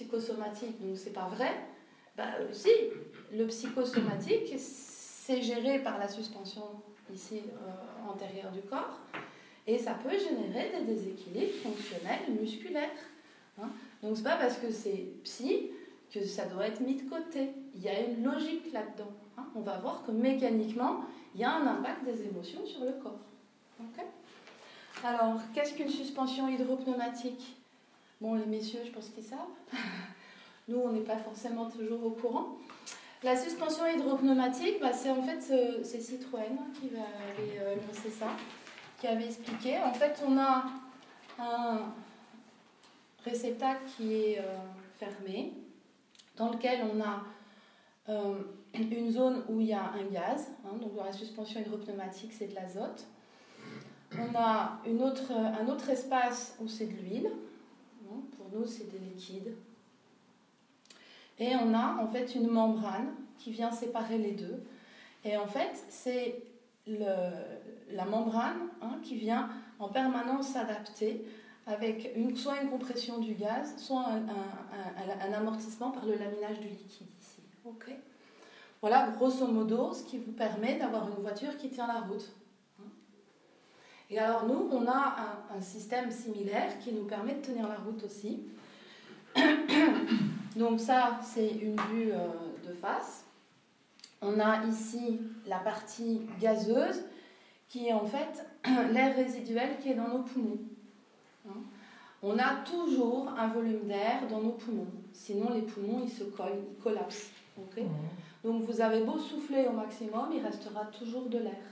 psychosomatique, donc c'est pas vrai. Bah, si, le psychosomatique, c'est géré par la suspension ici euh, antérieure du corps, et ça peut générer des déséquilibres fonctionnels musculaires. Hein. Donc c'est pas parce que c'est psy que ça doit être mis de côté. Il y a une logique là-dedans. Hein. On va voir que mécaniquement, il y a un impact des émotions sur le corps. Alors, qu'est-ce qu'une suspension hydropneumatique? Bon, les messieurs, je pense qu'ils savent. Nous, on n'est pas forcément toujours au courant. La suspension hydropneumatique, bah, c'est en fait c'est Citroën qui va aller euh, ça, qui avait expliqué. En fait, on a un réceptacle qui est euh, fermé, dans lequel on a euh, une zone où il y a un gaz. Hein, donc dans la suspension hydropneumatique, c'est de l'azote. On a une autre, un autre espace où c'est de l'huile. Nous, c'est des liquides. Et on a en fait une membrane qui vient séparer les deux. Et en fait, c'est la membrane hein, qui vient en permanence s'adapter avec une, soit une compression du gaz, soit un, amortissement par le laminage du liquide ici. Voilà, grosso modo, ce qui vous permet d'avoir une voiture qui tient la route. Et alors nous, on a un, système similaire qui nous permet de tenir la route aussi. Donc ça, c'est une vue euh, de face. On a ici la partie gazeuse qui est en fait l'air résiduel qui est dans nos poumons. Hein? On a toujours un volume d'air dans nos poumons. Sinon, les poumons, ils se collent, ils collapsent. Mmh. Donc vous avez beau souffler au maximum, il restera toujours de l'air.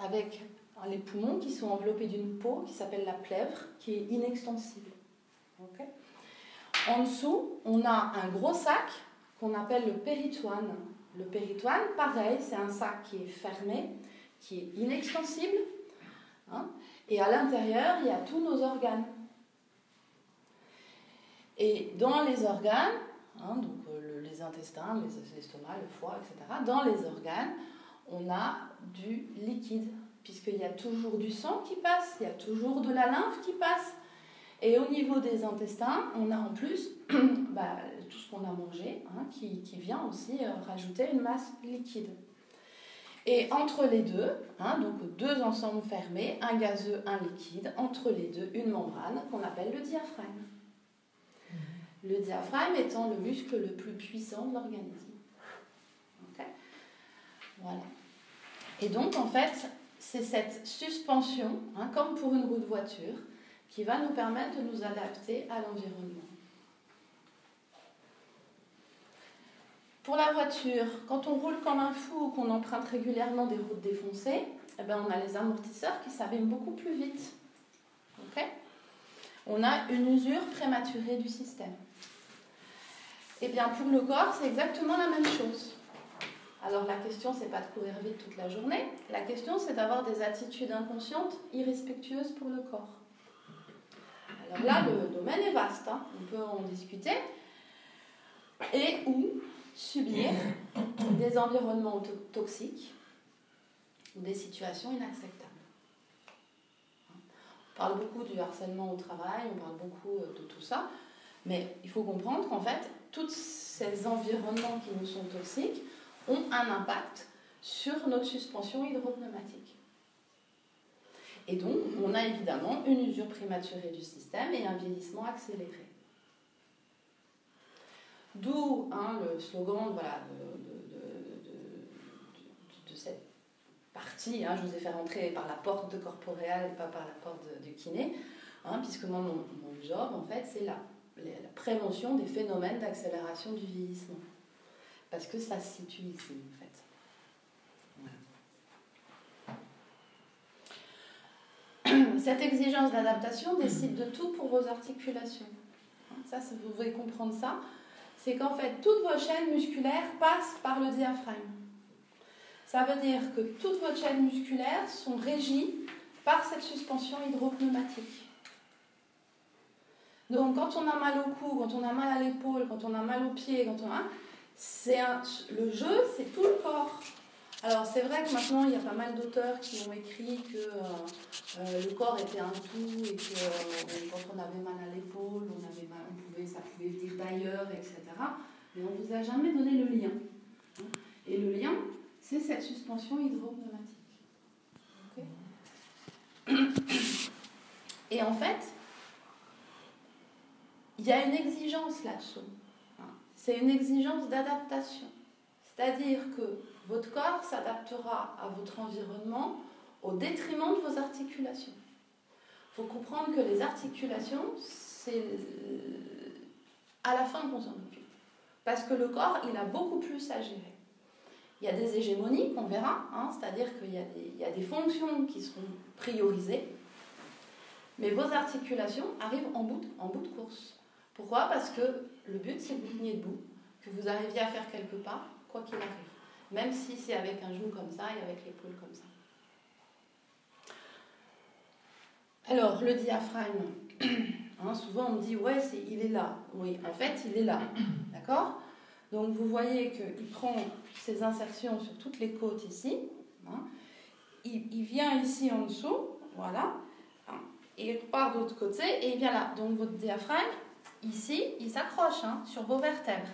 Avec les poumons qui sont enveloppés d'une peau qui s'appelle la plèvre, qui est inextensible. en dessous, on a un gros sac qu'on appelle le péritoine. Le péritoine, pareil, c'est un sac qui est fermé, qui est inextensible. Hein, et à l'intérieur, il y a tous nos organes. Et dans les organes, hein, donc les intestins, les estomacs, le foie, etc. Dans les organes, on a du liquide, puisqu'il y a toujours du sang qui passe, il y a toujours de la lymphe qui passe. Et au niveau des intestins, on a en plus bah, tout ce qu'on a mangé, hein, qui, vient aussi euh, rajouter une masse liquide. Et entre les deux, hein, donc deux ensembles fermés, un gazeux, un liquide, entre les deux, une membrane qu'on appelle le diaphragme. Le diaphragme étant le muscle le plus puissant de l'organisme. Voilà. Et donc, en fait, c'est cette suspension, hein, comme pour une roue de voiture, qui va nous permettre de nous adapter à l'environnement. Pour la voiture, quand on roule comme un fou ou qu'on emprunte régulièrement des routes défoncées, eh ben on a les amortisseurs qui s'abîment beaucoup plus vite. on a une usure prématurée du système. Eh bien, pour le corps, c'est exactement la même chose. Alors, la question, c'est pas de courir vite toute la journée. La question, c'est d'avoir des attitudes inconscientes irrespectueuses pour le corps. Alors là, le domaine est vaste, hein. on peut en discuter. Et ou subir des environnements toxiques ou des situations inacceptables. On parle beaucoup du harcèlement au travail, on parle beaucoup euh, de tout ça, mais il faut comprendre qu'en fait, tous ces environnements qui nous sont toxiques ont un impact sur notre suspension hydropneumatique. Et donc, on a évidemment une usure prématurée du système et un vieillissement accéléré. D'où hein, le slogan de, cette partie, hein, je vous ai fait rentrer par la porte de corporéal et pas par la porte de, kiné, hein, puisque moi, mon, job, en fait, c'est la prévention des phénomènes d'accélération du vieillissement. Parce que ça se situe ici, en fait. Cette exigence d'adaptation décide de tout pour vos articulations. Ça, vous devez comprendre ça. C'est qu'en fait, toutes vos chaînes musculaires passent par le diaphragme. Ça veut dire que toutes vos chaînes musculaires sont régies par cette suspension hydropneumatique. Donc quand on a mal au cou, quand on a mal à l'épaule, quand on a mal aux pieds, quand on a... C'est le jeu, c'est tout le corps. Alors c'est vrai que maintenant il y a pas mal d'auteurs qui ont écrit que euh, euh, le corps était un tout et que euh, quand on avait mal à l'épaule, on avait mal, on pouvait, ça pouvait venir d'ailleurs, etc. Mais on ne vous a jamais donné le lien. Et le lien, c'est cette suspension hydropneumatique. et en fait, il y a une exigence là-dessous. C'est une exigence d'adaptation. C'est-à-dire que votre corps s'adaptera à votre environnement au détriment de vos articulations. Il faut comprendre que les articulations, c'est à la fin qu'on s'en occupe. Parce que le corps, il a beaucoup plus à gérer. Il y a des hégémonies qu'on verra, hein, c'est-à-dire qu'il y, y, a des fonctions qui seront priorisées, mais vos articulations arrivent en bout, en bout de course. Pourquoi? Parce que le but, c'est que vous teniez debout, que vous arriviez à faire quelque part, quoi qu'il arrive. Même si c'est avec un genou comme ça et avec l'épaule comme ça. Alors, le diaphragme, hein, souvent on me dit, ouais, c'est, il est là. Oui, en fait, il est là. D'accord? Donc, vous voyez qu'il prend ses insertions sur toutes les côtes ici. Hein. il, il, vient ici en dessous, voilà. Hein, et il part de l'autre côté et il vient là. Donc, votre diaphragme, ici, il s'accroche hein, sur vos vertèbres.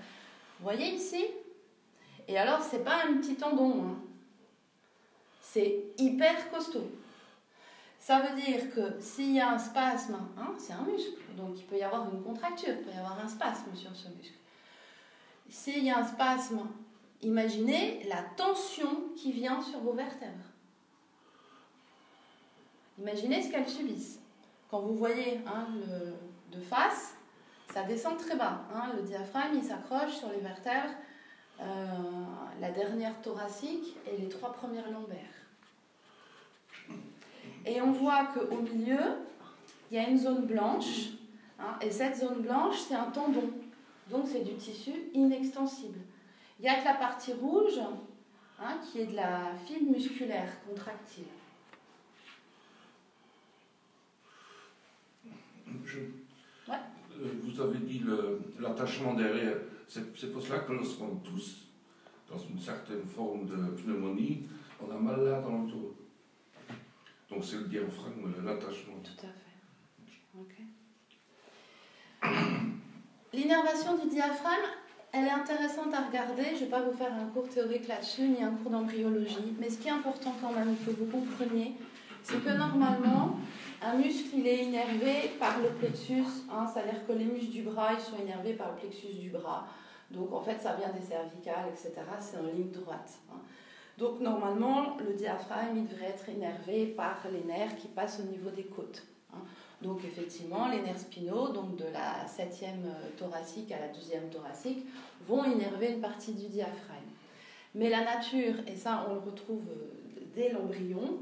Vous voyez ici? Et alors, c'est pas un petit tendon, hein. c'est hyper costaud. Ça veut dire que s'il y a un spasme, hein, c'est un muscle, donc il peut y avoir une contracture, il peut y avoir un spasme sur ce muscle. S'il y a un spasme, imaginez la tension qui vient sur vos vertèbres. Imaginez ce qu'elles subissent. Quand vous voyez de face, ça descend très bas. le diaphragme, il s'accroche sur les vertèbres euh, la dernière thoracique et les trois premières lombaires. Et on voit qu'au milieu, il y a une zone blanche, hein, et cette zone blanche, c'est un tendon, donc c'est du tissu inextensible. Il y a que la partie rouge, hein, qui est de la fibre musculaire contractile. Euh, vous avez dit l'attachement derrière. C'est pour cela que lorsqu'on tousse dans une certaine forme de pneumonie, on a mal là dans le dos. Donc c'est le diaphragme, l'attachement. Tout à fait. L'innervation du diaphragme, elle est intéressante à regarder. Je ne vais pas vous faire un cours théorique là-dessus, ni un cours d'embryologie. Mais ce qui est important quand même que vous compreniez, c'est que normalement, un muscle, il est innervé par le plexus, hein, c'est-à-dire que les muscles du bras, ils sont innervés par le plexus du bras. Donc en fait, ça vient des cervicales, etc. C'est en ligne droite. Hein. Donc normalement, le diaphragme, il devrait être innervé par les nerfs qui passent au niveau des côtes. Hein. Donc effectivement, les nerfs spinaux, donc de la septième euh, thoracique à la deuxième thoracique, vont innerver une partie du diaphragme. Mais la nature, et ça on le retrouve euh, dès l'embryon,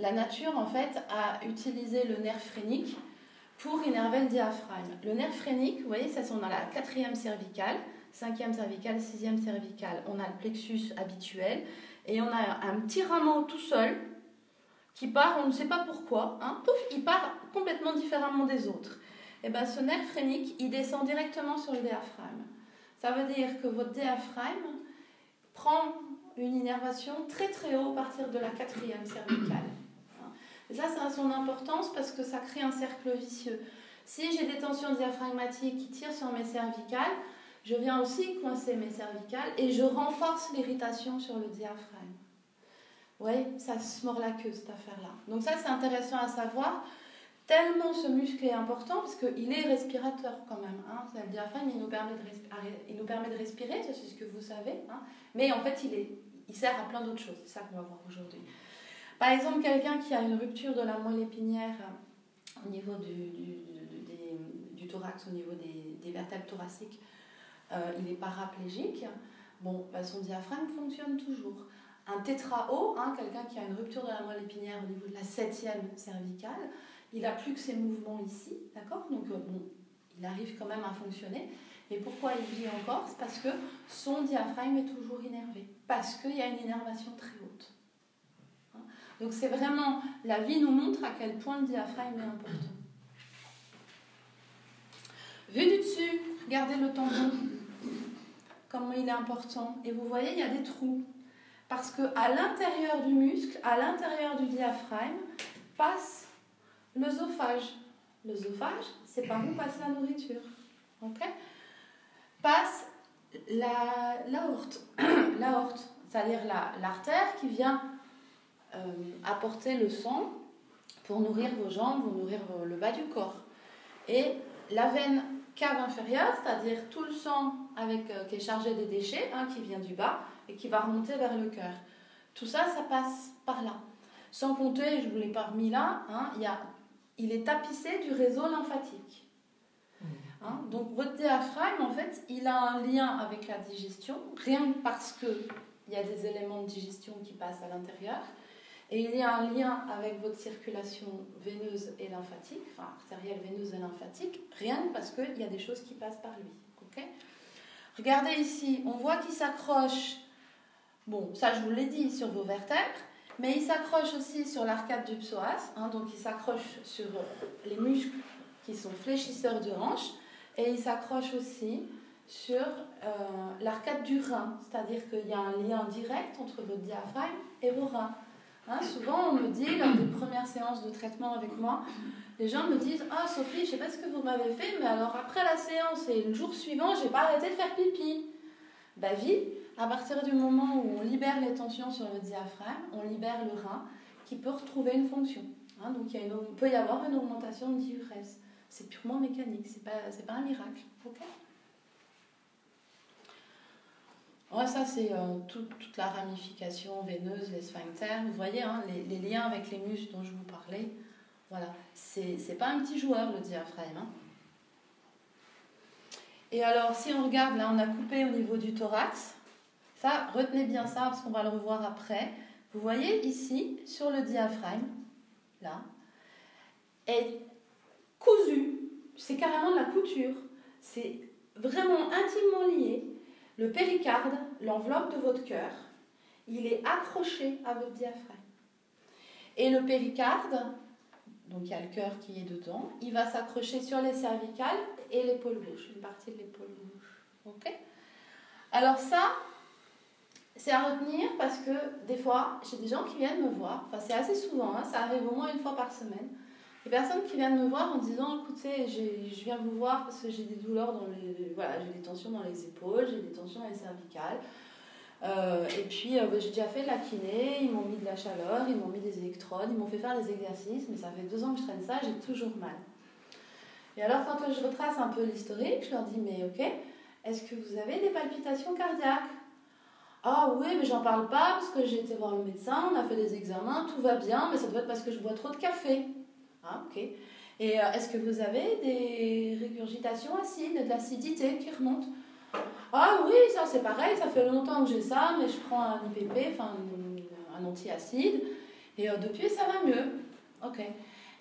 la nature, en fait, a utilisé le nerf phrénique pour innerver le diaphragme. Le nerf phrénique, vous voyez, ça sont dans la quatrième cervicale, cinquième cervicale, sixième cervicale. On a le plexus habituel et on a un petit rameau tout seul qui part, on ne sait pas pourquoi, hein, il part complètement différemment des autres. Et bien ce nerf phrénique, il descend directement sur le diaphragme. Ça veut dire que votre diaphragme prend une innervation très très haut à partir de la quatrième cervicale. Ça, ça a son importance parce que ça crée un cercle vicieux. Si j'ai des tensions diaphragmatiques qui tirent sur mes cervicales, je viens aussi coincer mes cervicales et je renforce l'irritation sur le diaphragme. Oui, ça se mord la queue cette affaire-là. Donc ça, c'est intéressant à savoir, tellement ce muscle est important parce qu'il est respirateur quand même. Hein. Le diaphragme, il nous, permet de nous respirer, c'est ce que vous savez. Hein. Mais en fait, il, est, il sert à plein d'autres choses. C'est ça qu'on va voir aujourd'hui. Par exemple, quelqu'un qui a une rupture de la moelle épinière euh, au niveau du, thorax, au niveau des, vertèbres thoraciques, euh, il est paraplégique. Bon, bah, son diaphragme fonctionne toujours. Un tétrao, hein, quelqu'un qui a une rupture de la moelle épinière au niveau de la septième cervicale, il n'a plus que ses mouvements ici, d'accord? Donc, euh, il arrive quand même à fonctionner. Mais pourquoi il vit encore? C'est parce que son diaphragme est toujours innervé, parce qu'il y a une innervation très haute. Donc c'est vraiment, la vie nous montre à quel point le diaphragme est important. Vu du dessus, regardez le tendon, comment il est important. Et vous voyez, il y a des trous. Parce que à l'intérieur du muscle, à l'intérieur du diaphragme, passe l'œsophage. L'œsophage, c'est par où passe la nourriture. passe l'aorte, la, c'est-à-dire l'artère qui vient apporter le sang pour nourrir vos jambes, pour nourrir le bas du corps. Et la veine cave inférieure, c'est-à-dire tout le sang avec, euh, qui est chargé des déchets, hein, qui vient du bas et qui va remonter vers le cœur. Tout ça, ça passe par là. Sans compter, je ne vous l'ai pas remis là, hein, il, y a, il est tapissé du réseau lymphatique. Mmh. Hein, donc votre diaphragme, en fait, il a un lien avec la digestion, rien que parce qu'il y a des éléments de digestion qui passent à l'intérieur, et il y a un lien avec votre circulation veineuse et lymphatique, enfin artérielle, veineuse et lymphatique, rien que parce qu'il y a des choses qui passent par lui. Regardez ici, on voit qu'il s'accroche, bon, ça je vous l'ai dit, sur vos vertèbres, mais il s'accroche aussi sur l'arcade du psoas, hein, donc il s'accroche sur les muscles qui sont fléchisseurs de hanche, et il s'accroche aussi sur euh, l'arcade du rein, c'est-à-dire qu'il y a un lien direct entre votre diaphragme et vos reins. Hein, souvent, on me dit, lors des premières séances de traitement avec moi, les gens me disent Ah, Sophie, je sais pas ce que vous m'avez fait, mais alors après la séance et le jour suivant, j'ai pas arrêté de faire pipi. Bah, vie, à partir du moment où on libère les tensions sur le diaphragme, on libère le rein qui peut retrouver une fonction. Hein, donc, il, peut y avoir une augmentation de diurèse. C'est purement mécanique, c'est pas, pas un miracle. ok ça, c'est euh, toute la ramification veineuse, les sphincters. Vous voyez, hein, les, liens avec les muscles dont je vous parlais. Voilà, c'est pas un petit joueur, le diaphragme. Hein. Et alors, si on regarde, là, on a coupé au niveau du thorax. Ça, retenez bien ça parce qu'on va le revoir après. Vous voyez ici, sur le diaphragme, là, est cousu. C'est carrément de la couture. C'est vraiment intimement lié le péricarde, l'enveloppe de votre cœur, il est accroché à votre diaphragme. Et le péricarde, donc il y a le cœur qui est dedans, il va s'accrocher sur les cervicales et l'épaule gauche, une partie de l'épaule gauche. Ok Alors ça, c'est à retenir parce que des fois, j'ai des gens qui viennent me voir, enfin c'est assez souvent, hein, ça arrive au moins une fois par semaine, les personnes qui viennent me voir en disant écoutez, je viens vous voir parce que j'ai des douleurs dans les. Voilà, j'ai des tensions dans les épaules, j'ai des tensions dans les cervicales. Euh, et puis euh, bah, j'ai déjà fait de la kiné, ils m'ont mis de la chaleur, ils m'ont mis des électrodes, ils m'ont fait faire des exercices, mais ça fait deux ans que je traîne ça, j'ai toujours mal. Et alors quand je retrace un peu l'historique, je leur dis mais ok, est-ce que vous avez des palpitations cardiaques? Ah oui, mais j'en parle pas parce que j'ai été voir le médecin, on a fait des examens, tout va bien, mais ça doit être parce que je bois trop de café. Ah, ok. Et euh, est-ce que vous avez des régurgitations acides, de qui remonte? Ah oui, ça c'est pareil, ça fait longtemps que j'ai ça, mais je prends un IPP, enfin un antiacide, et euh, depuis ça va mieux. Ok.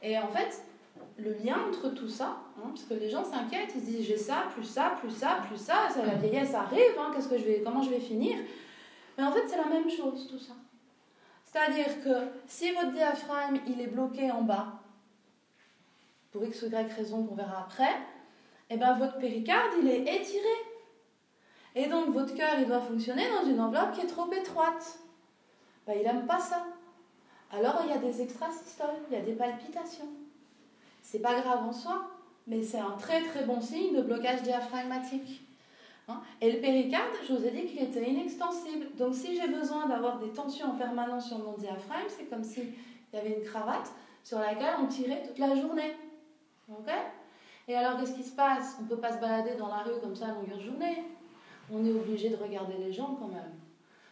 Et en fait, le lien entre tout ça, hein, parce que les gens s'inquiètent, ils se disent j'ai ça, plus ça, plus ça, plus ça, ça la vieillesse arrive, hein, qu'est-ce que je vais, comment je vais finir? Mais en fait, c'est la même chose tout ça. C'est-à-dire que si votre diaphragme il est bloqué en bas, pour x ou y raison qu'on verra après, et eh ben votre péricarde, il est étiré. Et donc votre cœur, il doit fonctionner dans une enveloppe qui est trop étroite. Ben, il n'aime pas ça. Alors il y a des extrasystoles, il y a des palpitations. C'est pas grave en soi, mais c'est un très très bon signe de blocage diaphragmatique. Hein? Et le péricarde, je vous ai dit qu'il était inextensible. Donc si j'ai besoin d'avoir des tensions en permanence sur mon diaphragme, c'est comme s'il y avait une cravate sur laquelle on tirait toute la journée. Ok? Et alors, qu'est-ce qui se passe? On ne peut pas se balader dans la rue comme ça à longueur journée. On est obligé de regarder les gens quand même.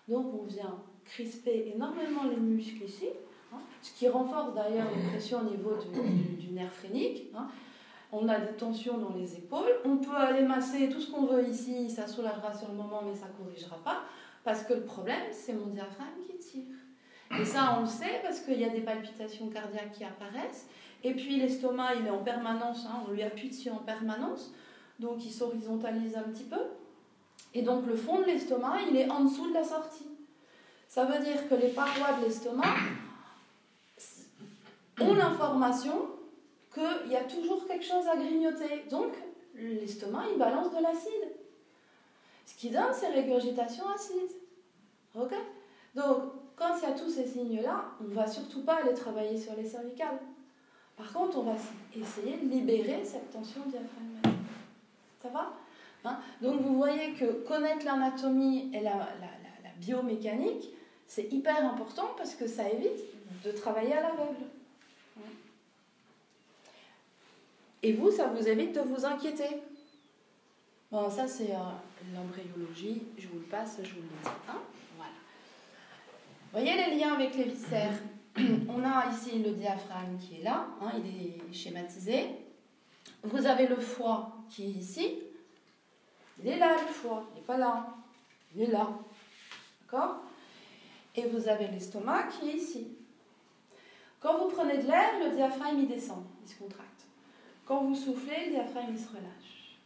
Donc, on vient crisper énormément les muscles ici, hein, ce qui renforce d'ailleurs les pressions au niveau du, nerf phrénique. Hein. On a des tensions dans les épaules. On peut aller masser tout ce qu'on veut ici, ça soulagera sur le moment, mais ça ne corrigera pas. Parce que le problème, c'est mon diaphragme qui tire. Et ça, on le sait parce qu'il y a des palpitations cardiaques qui apparaissent. Et puis l'estomac, il est en permanence, hein, on lui appuie dessus en permanence, donc il s'horizontalise un petit peu. Et donc le fond de l'estomac, il est en dessous de la sortie. Ça veut dire que les parois de l'estomac ont l'information qu'il y a toujours quelque chose à grignoter. Donc l'estomac, il balance de l'acide. Ce qui donne ces régurgitations acides. Ok? Donc, quand il y a tous ces signes-là, on ne va surtout pas aller travailler sur les cervicales. Par contre, on va essayer de libérer cette tension diaphragmatique. Ça va hein Donc, vous voyez que connaître l'anatomie et la, la biomécanique, c'est hyper important parce que ça évite de travailler à l'aveugle. Et vous, ça vous évite de vous inquiéter. Bon, ça c'est euh, l'embryologie, je vous le passe, je vous le dis. Hein voilà. Vous voyez les liens avec les viscères On a ici le diaphragme qui est là, hein, il est schématisé. Vous avez le foie qui est ici. Il est là le foie, il n'est pas là. Il est là. D'accord? Et vous avez l'estomac qui est ici. Quand vous prenez de l'air, le diaphragme il descend, il se contracte. Quand vous soufflez, le diaphragme il se relâche.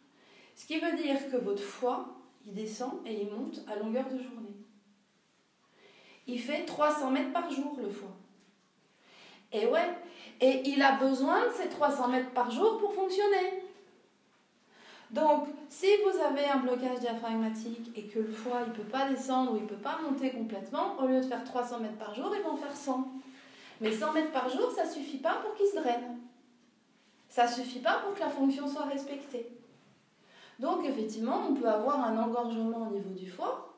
Ce qui veut dire que votre foie, il descend et il monte à longueur de journée. Il fait 300 mètres par jour, le foie. Et ouais, et il a besoin de ces 300 mètres par jour pour fonctionner. Donc, si vous avez un blocage diaphragmatique et que le foie ne peut pas descendre ou il ne peut pas monter complètement, au lieu de faire 300 mètres par jour, il va en faire 100. Mais 100 mètres par jour, ça ne suffit pas pour qu'il se draine. Ça ne suffit pas pour que la fonction soit respectée. Donc effectivement, on peut avoir un engorgement au niveau du foie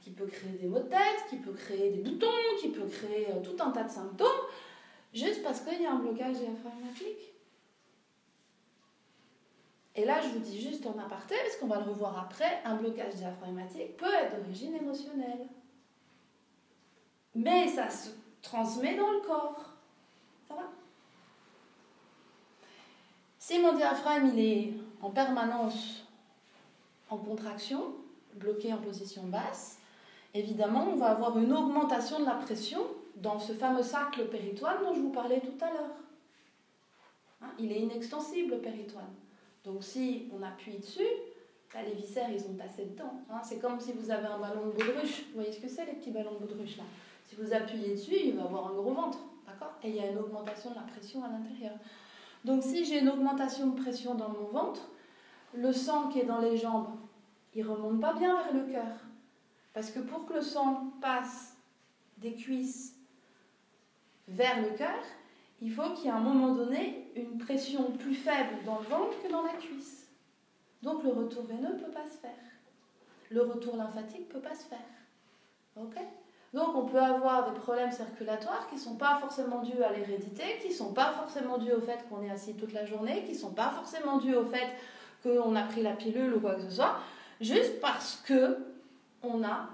qui peut créer des maux de tête, qui peut créer des boutons, qui peut créer euh, tout un tas de symptômes, juste parce qu'il y a un blocage diaphragmatique. Et là, je vous dis juste en aparté, parce qu'on va le revoir après, un blocage diaphragmatique peut être d'origine émotionnelle. Mais ça se transmet dans le corps. Ça va? Si mon diaphragme il est en permanence en contraction, bloqué en position basse, évidemment, on va avoir une augmentation de la pression dans ce fameux cercle péritoine dont je vous parlais tout à l'heure. Hein, il est inextensible, le péritoine. Donc si on appuie dessus, les viscères, ils ont passé dedans. Hein. C'est comme si vous avez un ballon de baudruche. Vous voyez ce que c'est, les petits ballons de baudruche là? Si vous appuyez dessus, il va avoir un gros ventre. D'accord? Et il y a une augmentation de la pression à l'intérieur. Donc si j'ai une augmentation de pression dans mon ventre, le sang qui est dans les jambes, il remonte pas bien vers le cœur. Parce que pour que le sang passe des cuisses vers le cœur, il faut qu'il y ait à un moment donné une pression plus faible dans le ventre que dans la cuisse. Donc le retour veineux ne peut pas se faire. Le retour lymphatique ne peut pas se faire. Donc on peut avoir des problèmes circulatoires qui ne sont pas forcément dus à l'hérédité, qui ne sont pas forcément dus au fait qu'on est assis toute la journée, qui ne sont pas forcément dus au fait qu'on a pris la pilule ou quoi que ce soit, juste parce que on a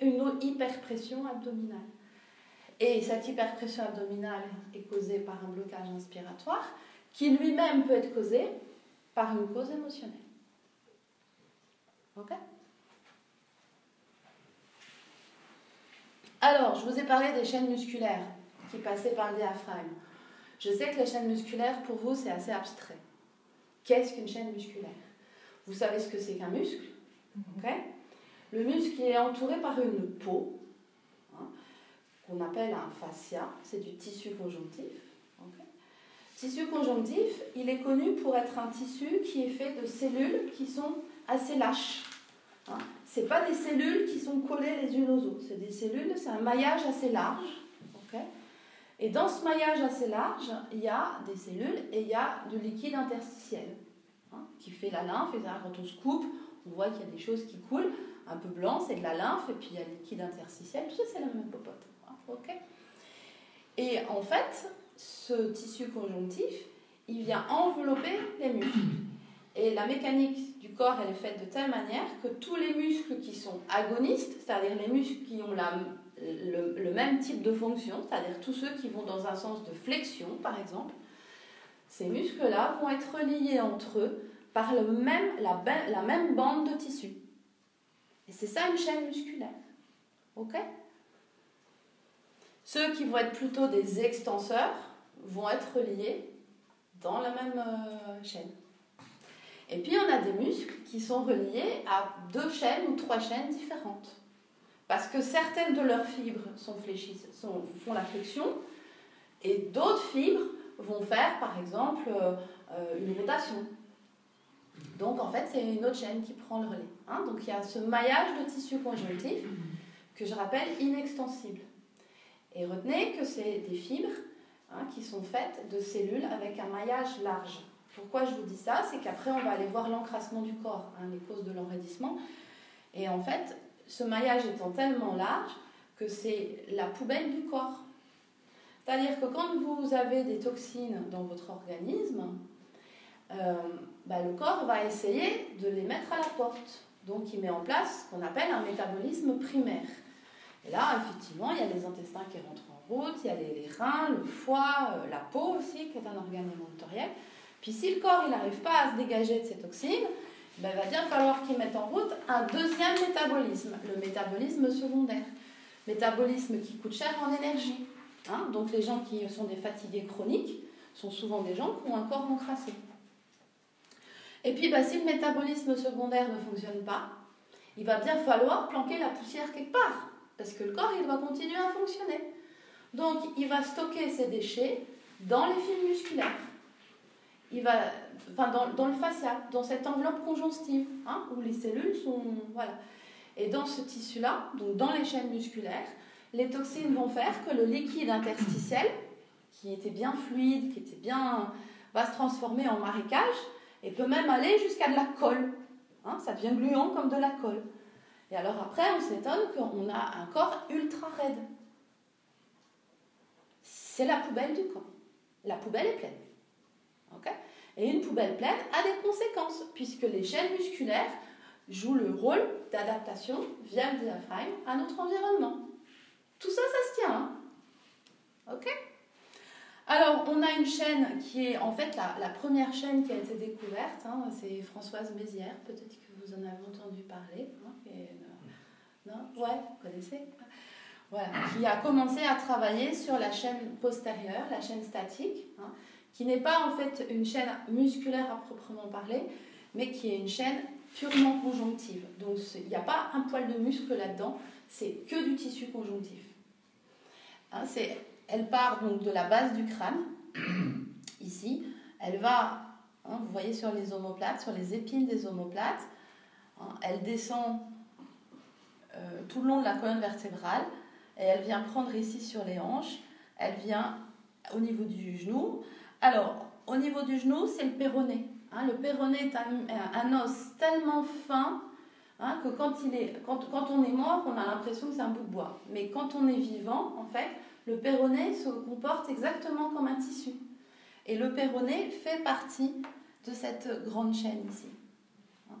une hyperpression abdominale. Et cette hyperpression abdominale est causée par un blocage inspiratoire qui lui-même peut être causé par une cause émotionnelle. Ok? Alors, je vous ai parlé des chaînes musculaires qui passaient par le diaphragme. Je sais que les chaînes musculaires, pour vous, c'est assez abstrait. Qu'est-ce qu'une chaîne musculaire? Vous savez ce que c'est qu'un muscle? Mhm. Le muscle est entouré par une peau, hein, qu'on appelle un fascia, c'est du tissu conjonctif. Tissu conjonctif, il est connu pour être un tissu qui est fait de cellules qui sont assez lâches. Hein c'est pas des cellules qui sont collées les unes aux autres. C'est des cellules, c'est un maillage assez large. et dans ce maillage assez large, il y a des cellules et il y a du liquide interstitiel hein, qui fait la lymphe. Et quand on se coupe, on voit qu'il y a des choses qui coulent. Un peu blanc, c'est de la lymphe. Et puis il y a liquide interstitiel. Tout ça, c'est la même popote. Hein, et en fait, ce tissu conjonctif, il vient envelopper les muscles. Et la mécanique du corps, elle est faite de telle manière que tous les muscles qui sont agonistes, c'est-à-dire les muscles qui ont le, même type de fonction, c'est-à-dire tous ceux qui vont dans un sens de flexion, par exemple, ces muscles-là vont être reliés entre eux par la même bande de tissu. Et c'est ça une chaîne musculaire. OK? Ceux qui vont être plutôt des extenseurs vont être reliés dans la même euh, chaîne. Et puis on a des muscles qui sont reliés à deux chaînes ou trois chaînes différentes. Parce que certaines de leurs fibres font la flexion et d'autres fibres vont faire par exemple euh, une rotation. Donc en fait c'est une autre chaîne qui prend le relais. Hein. Donc il y a ce maillage de tissu conjonctif que je rappelle inextensibles. Et retenez que c'est des fibres hein, qui sont faites de cellules avec un maillage large. Pourquoi je vous dis ça? C'est qu'après, on va aller voir l'encrassement du corps, hein, les causes de l'enraidissement. Et en fait, ce maillage étant tellement large que c'est la poubelle du corps. C'est-à-dire que quand vous avez des toxines dans votre organisme, euh, bah, le corps va essayer de les mettre à la porte. Donc il met en place ce qu'on appelle un métabolisme primaire. Et là, effectivement, il y a les intestins qui rentrent en route, il y a les, reins, le foie, euh, la peau aussi, qui est un organe éventoriel. Puis si le corps n'arrive pas à se dégager de ces toxines, ben, il va bien falloir qu'il mette en route un deuxième métabolisme, le métabolisme secondaire. Métabolisme qui coûte cher en énergie. Hein. Donc les gens qui sont des fatigués chroniques sont souvent des gens qui ont un corps encrassé. Et puis ben, si le métabolisme secondaire ne fonctionne pas, il va bien falloir planquer la poussière quelque part, parce que le corps il doit continuer à fonctionner. Donc il va stocker ses déchets dans les fils musculaires il va, enfin dans, dans, le fascia, dans cette enveloppe conjonctive, hein, où les cellules sont, voilà. Et dans ce tissu-là, donc dans les chaînes musculaires, les toxines vont faire que le liquide interstitiel, qui était bien fluide, qui était bien, va se transformer en marécage et peut même aller jusqu'à de la colle. Hein, ça devient gluant comme de la colle. Et alors après, on s'étonne qu'on a un corps ultra raide. C'est la poubelle du corps. La poubelle est pleine. Et une poubelle pleine a des conséquences, puisque les chaînes musculaires jouent le rôle d'adaptation via le diaphragme à notre environnement. Tout ça, ça se tient. Hein? Ok? Alors, on a une chaîne qui est en fait la, première chaîne qui a été découverte. Hein, c'est Françoise Mézières, peut-être que vous en avez entendu parler. Hein, non? Ouais, vous connaissez? Voilà, qui a commencé à travailler sur la chaîne postérieure, la chaîne statique, hein, qui n'est pas en fait une chaîne musculaire à proprement parler, mais qui est une chaîne purement conjonctive. Donc il n'y a pas un poil de muscle là-dedans, c'est que du tissu conjonctif. Hein, elle part donc de la base du crâne, ici, elle va, hein, vous voyez sur les omoplates, sur les épines des omoplates, hein, elle descend euh, tout le long de la colonne vertébrale, et elle vient prendre ici sur les hanches, elle vient au niveau du genou, alors, au niveau du genou, c'est le péroné. Hein. le péroné est un, os tellement fin que quand, quand, on est mort, on a l'impression que c'est un bout de bois. Mais quand on est vivant, en fait, le péroné se comporte exactement comme un tissu. Et le péroné fait partie de cette grande chaîne ici. Hein.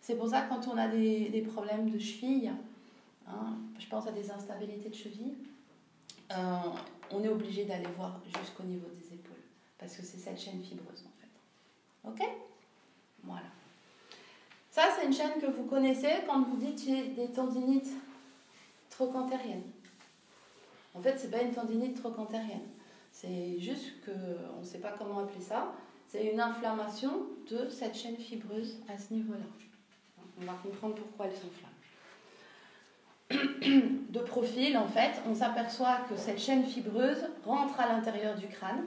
C'est pour ça que quand on a des, problèmes de cheville, je pense à des instabilités de cheville, euh, on est obligé d'aller voir jusqu'au niveau des épaules parce que c'est cette chaîne fibreuse en fait. Ok? Voilà. Ça, c'est une chaîne que vous connaissez quand vous dites j'ai des tendinites trochantériennes. En fait, c'est pas une tendinite trochantérienne. C'est juste que on ne sait pas comment appeler ça. C'est une inflammation de cette chaîne fibreuse à ce niveau-là. On va comprendre pourquoi elle s'inflamme. De profil, en fait, on s'aperçoit que cette chaîne fibreuse rentre à l'intérieur du crâne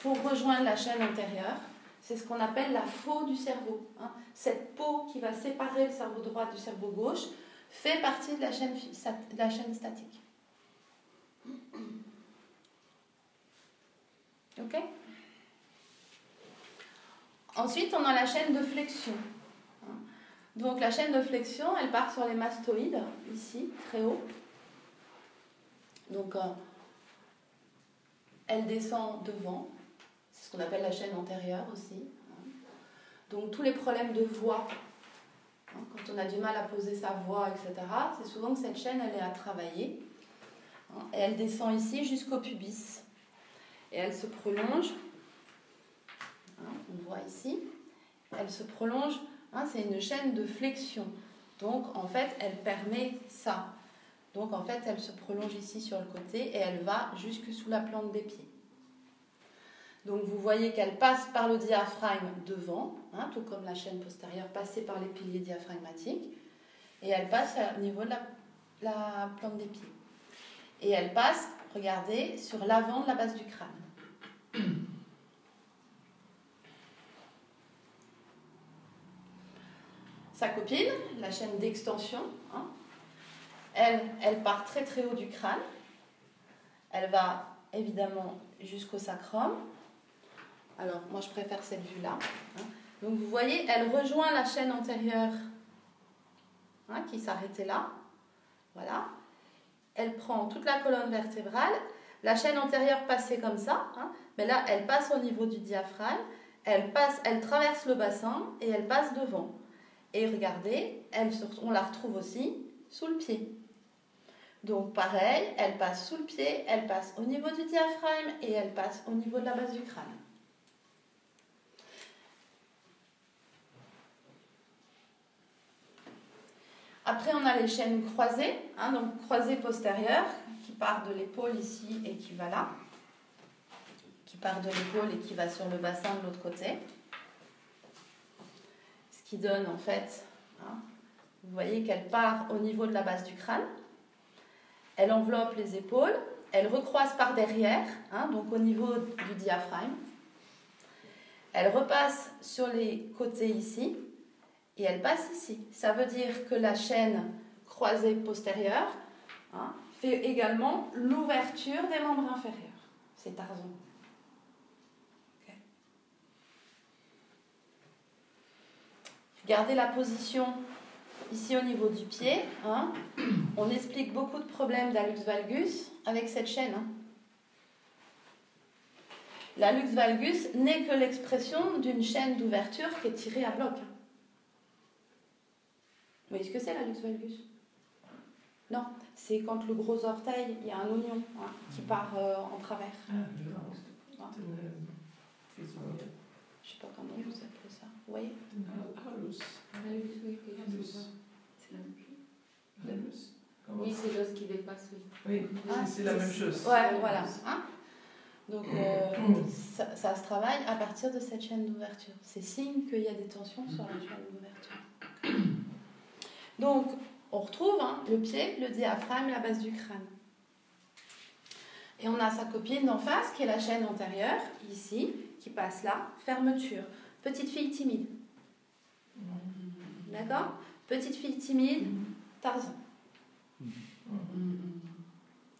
pour rejoindre la chaîne antérieure. C'est ce qu'on appelle la faux du cerveau. Hein. Cette peau qui va séparer le cerveau droit du cerveau gauche fait partie de la chaîne, de la chaîne statique. Ok Ensuite, on a la chaîne de flexion. Donc la chaîne de flexion, elle part sur les mastoïdes, ici, très haut. Donc, euh, elle descend devant, qu'on appelle la chaîne antérieure aussi. Donc tous les problèmes de voix, hein, quand on a du mal à poser sa voix, etc., c'est souvent que cette chaîne, elle est à travailler. Hein, elle descend ici jusqu'au pubis. Et elle se prolonge. on voit ici. Elle se prolonge. c'est une chaîne de flexion. Donc en fait, elle permet ça. Donc en fait, elle se prolonge ici sur le côté et elle va jusque sous la plante des pieds. Donc vous voyez qu'elle passe par le diaphragme devant, hein, tout comme la chaîne postérieure passée par les piliers diaphragmatiques, et elle passe au niveau de la, plante des pieds. Et elle passe, regardez, sur l'avant de la base du crâne. Sa copine, la chaîne d'extension, hein, Elle, part très très haut du crâne. Elle va évidemment jusqu'au sacrum. Alors, moi, je préfère cette vue-là. Hein. Donc, vous voyez, elle rejoint la chaîne antérieure hein, qui s'arrêtait là. Voilà. Elle prend toute la colonne vertébrale. La chaîne antérieure passait comme ça, hein, mais là, elle passe au niveau du diaphragme. Elle, traverse le bassin et elle passe devant. Et regardez, elle, on la retrouve aussi sous le pied. Donc pareil, elle passe sous le pied, elle passe au niveau du diaphragme et elle passe au niveau de la base du crâne. Après, on a les chaînes croisées, hein, donc croisée postérieure, qui part de l'épaule ici et qui va là, qui part de l'épaule et qui va sur le bassin de l'autre côté. Ce qui donne en fait, hein, vous voyez qu'elle part au niveau de la base du crâne, elle enveloppe les épaules, elle recroise par derrière, hein, donc au niveau du diaphragme. Elle repasse sur les côtés ici et elle passe ici. Ça veut dire que la chaîne croisée postérieure hein, fait également l'ouverture des membres inférieurs. C'est Tarzan. Gardez la position ici au niveau du pied. Hein. On explique beaucoup de problèmes d'alux valgus avec cette chaîne. Hein. L'alux valgus n'est que l'expression d'une chaîne d'ouverture qui est tirée à bloc. Vous voyez ce que c'est la luxe valgus? Non, c'est quand le gros orteil, il y a un oignon hein, qui part euh, en travers. Ah, ah. Je ne sais pas comment vous appelez ça. Vous voyez? Oui, c'est l'os qui dépasse. Oui, ah, c'est la même chose. Ouais, voilà. Hein? Donc euh, ça, ça, se travaille à partir de cette chaîne d'ouverture. C'est signe qu'il y a des tensions sur la chaîne d'ouverture. Donc, on retrouve hein, le pied, le diaphragme, la base du crâne. Et on a sa copine d'en face, qui est la chaîne antérieure, ici, qui passe là, fermeture. Petite fille timide. D'accord? Petite fille timide, Tarzan.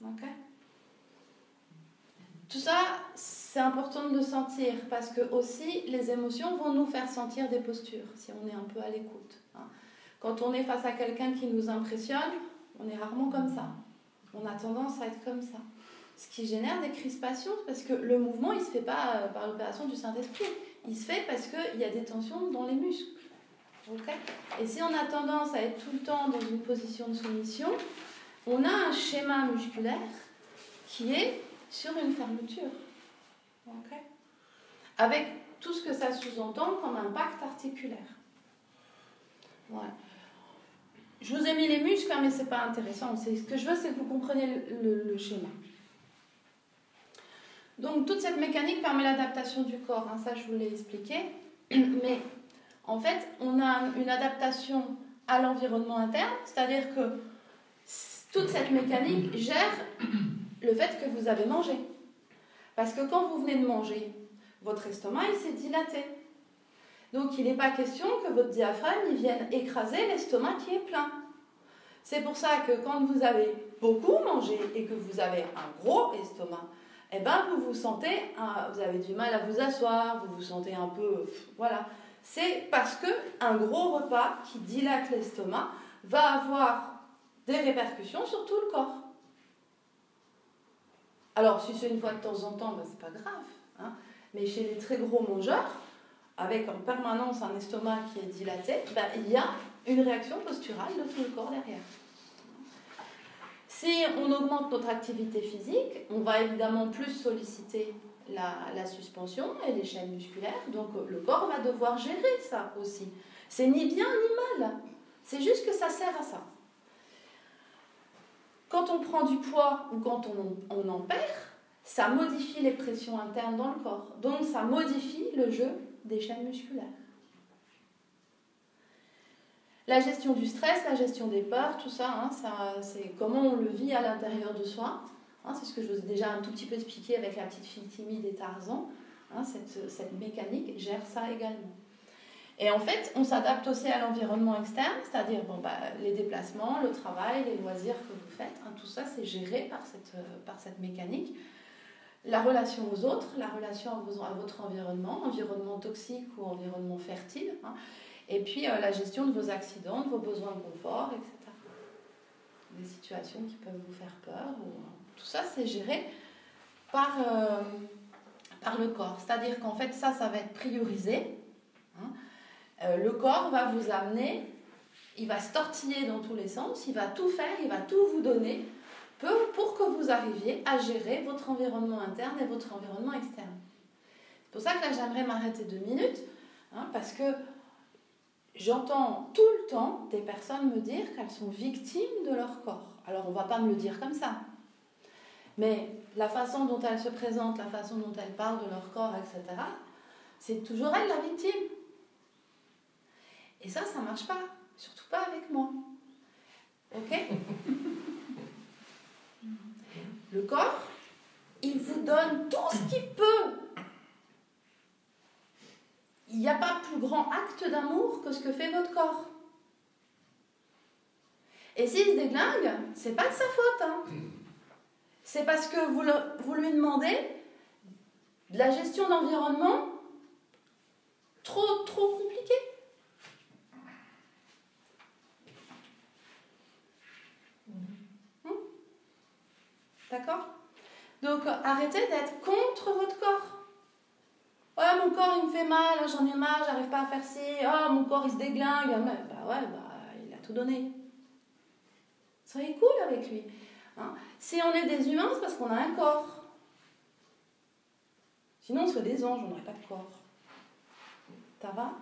Ok? Tout ça, c'est important de le sentir parce que aussi les émotions vont nous faire sentir des postures si on est un peu à l'écoute. Quand on est face à quelqu'un qui nous impressionne, on est rarement comme ça. On a tendance à être comme ça. Ce qui génère des crispations, parce que le mouvement, il ne se fait pas euh, par l'opération du Saint-Esprit. Il se fait parce qu'il y a des tensions dans les muscles. Et si on a tendance à être tout le temps dans une position de soumission, on a un schéma musculaire qui est sur une fermeture. Avec tout ce que ça sous-entend comme impact articulaire. Ouais. Je vous ai mis les muscles, hein, mais ce n'est pas intéressant. Ce que je veux, c'est que vous compreniez le, schéma. Donc, toute cette mécanique permet l'adaptation du corps. Hein, ça, je vous l'ai expliqué. Mais en fait, on a une adaptation à l'environnement interne, c'est-à-dire que toute cette mécanique gère le fait que vous avez mangé. Parce que quand vous venez de manger, votre estomac, s'est dilaté. Donc il n'est pas question que votre diaphragme vienne écraser l'estomac qui est plein. C'est pour ça que quand vous avez beaucoup mangé et que vous avez un gros estomac, eh ben vous sentez, vous avez du mal à vous asseoir, vous vous sentez un peu, voilà. C'est parce que un gros repas qui dilate l'estomac va avoir des répercussions sur tout le corps. Alors si c'est une fois de temps en temps, ben, c'est pas grave. Hein. Mais chez les très gros mangeurs, avec en permanence un estomac qui est dilaté, ben, il y a une réaction posturale de tout le corps derrière. Si on augmente notre activité physique, on va évidemment plus solliciter la, suspension et les chaînes musculaires, donc le corps va devoir gérer ça aussi. C'est ni bien ni mal, c'est juste que ça sert à ça. Quand on prend du poids ou quand on en perd, ça modifie les pressions internes dans le corps. Donc ça modifie le jeu des chaînes musculaires. La gestion du stress, la gestion des peurs, tout ça, hein, ça c'est comment on le vit à l'intérieur de soi. Hein, c'est ce que je vous ai déjà un tout petit peu expliqué avec la petite fille timide et Tarzan. Hein, cette, cette, mécanique gère ça également. Et en fait, on s'adapte aussi à l'environnement externe, c'est-à-dire bon, bah, les déplacements, le travail, les loisirs que vous faites, tout ça c'est géré par cette, par cette mécanique. La relation aux autres, la relation à, votre environnement, environnement toxique ou environnement fertile, hein. et puis euh, la gestion de vos accidents, de vos besoins de confort, etc. Des situations qui peuvent vous faire peur, ou, tout ça c'est géré par, euh, par le corps. C'est-à-dire qu'en fait ça, ça va être priorisé. Hein. Euh, le corps va vous amener, il va se tortiller dans tous les sens, il va tout faire, il va tout vous donner pour que vous arriviez à gérer votre environnement interne et votre environnement externe. C'est pour ça que là j'aimerais m'arrêter deux minutes, hein, parce que j'entends tout le temps des personnes me dire qu'elles sont victimes de leur corps. Alors on ne va pas me le dire comme ça, mais la façon dont elles se présentent, la façon dont elles parlent de leur corps, etc., c'est toujours elle la victime. Et ça, ça ne marche pas. Surtout pas avec moi. Ok? Le corps, il vous donne tout ce qu'il peut. Il n'y a pas plus grand acte d'amour que ce que fait votre corps. Et s'il se déglingue, c'est pas de sa faute. Hein. C'est parce que vous, lui demandez de la gestion d'environnement trop, trop. D'accord? Donc arrêtez d'être contre votre corps. Ouais, mon corps il me fait mal, j'en ai marre, j'arrive pas à faire ci. Oh, mon corps il se déglingue. Bah ouais, bah, il a tout donné. Soyez cool avec lui. Hein. si on est des humains, c'est parce qu'on a un corps. Sinon, on serait des anges, on n'aurait pas de corps. Ça va?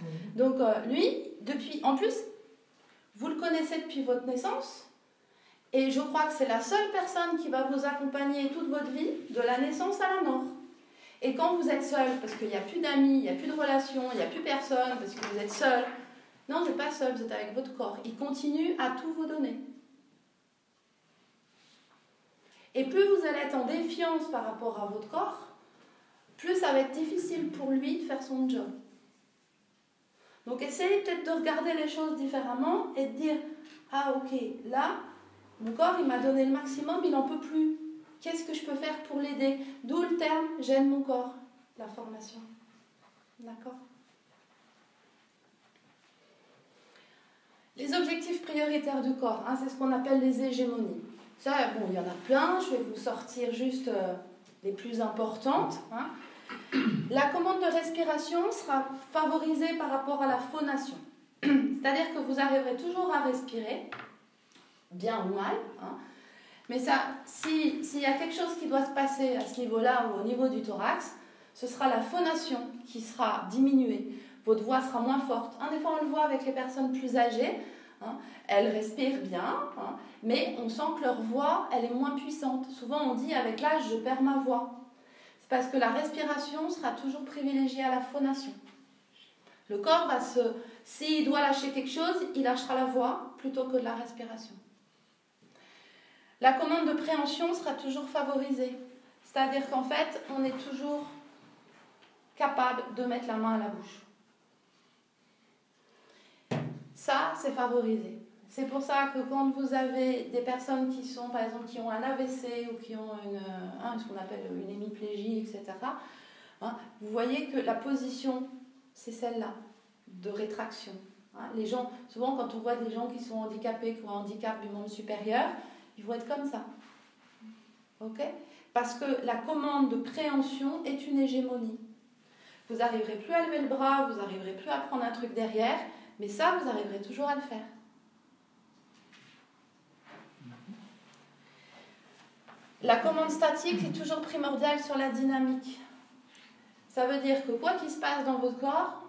Mhm. Donc, euh, lui, depuis. En plus, vous le connaissez depuis votre naissance. Et je crois que c'est la seule personne qui va vous accompagner toute votre vie, de la naissance à la mort. Et quand vous êtes seul, parce qu'il n'y a plus d'amis, il n'y a plus de relations, il n'y a plus personne, parce que vous êtes seul, non, vous n'êtes pas seul, vous êtes avec votre corps. Il continue à tout vous donner. Et plus vous allez être en défiance par rapport à votre corps, plus ça va être difficile pour lui de faire son job. Donc essayez peut-être de regarder les choses différemment et de dire, ah ok, là, mon corps, il m'a donné le maximum, il n'en peut plus. Qu'est-ce que je peux faire pour l'aider? D'où le terme j'aime mon corps, la formation. D'accord? Les objectifs prioritaires du corps, hein, c'est ce qu'on appelle les hégémonies. Ça, bon, il y en a plein, je vais vous sortir juste euh, les plus importantes. Hein. La commande de respiration sera favorisée par rapport à la phonation. C'est-à-dire que vous arriverez toujours à respirer, bien ou mal. Hein. Mais ça, s'il y a quelque chose qui doit se passer à ce niveau-là ou au niveau du thorax, ce sera la phonation qui sera diminuée. Votre voix sera moins forte. Un des fois, on le voit avec les personnes plus âgées. Hein. elles respirent bien, hein, mais on sent que leur voix, elle est moins puissante. Souvent, on dit avec l'âge, je perds ma voix. C'est parce que la respiration sera toujours privilégiée à la phonation. Le corps va se... S'il doit lâcher quelque chose, il lâchera la voix plutôt que de la respiration. La commande de préhension sera toujours favorisée. C'est-à-dire qu'en fait, on est toujours capable de mettre la main à la bouche. Ça, c'est favorisé. C'est pour ça que quand vous avez des personnes qui sont, par exemple, qui ont un AVC ou qui ont une, hein, ce qu'on appelle une hémiplégie, etc., hein, vous voyez que la position, c'est celle-là, de rétraction. Hein. Souvent, quand on voit des gens qui sont handicapés, qui ont un handicap du monde supérieur, ils vont être comme ça. OK? Parce que la commande de préhension est une hégémonie. Vous n'arriverez plus à lever le bras, vous n'arriverez plus à prendre un truc derrière, mais ça, vous arriverez toujours à le faire. La commande statique est toujours primordiale sur la dynamique. Ça veut dire que quoi qu'il se passe dans votre corps,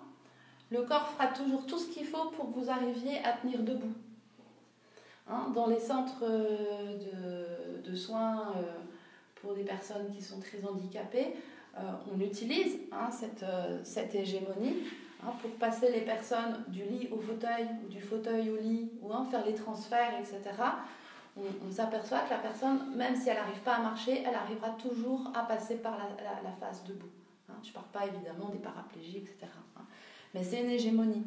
le corps fera toujours tout ce qu'il faut pour que vous arriviez à tenir debout. Hein, dans les centres euh, de, soins euh, pour des personnes qui sont très handicapées, euh, on utilise hein, cette, hégémonie hein, pour passer les personnes du lit au fauteuil, ou du fauteuil au lit, ou faire les transferts, etc. On, s'aperçoit que la personne, même si elle n'arrive pas à marcher, elle arrivera toujours à passer par la, phase debout. je ne parle pas évidemment des paraplégies, etc. mais c'est une hégémonie.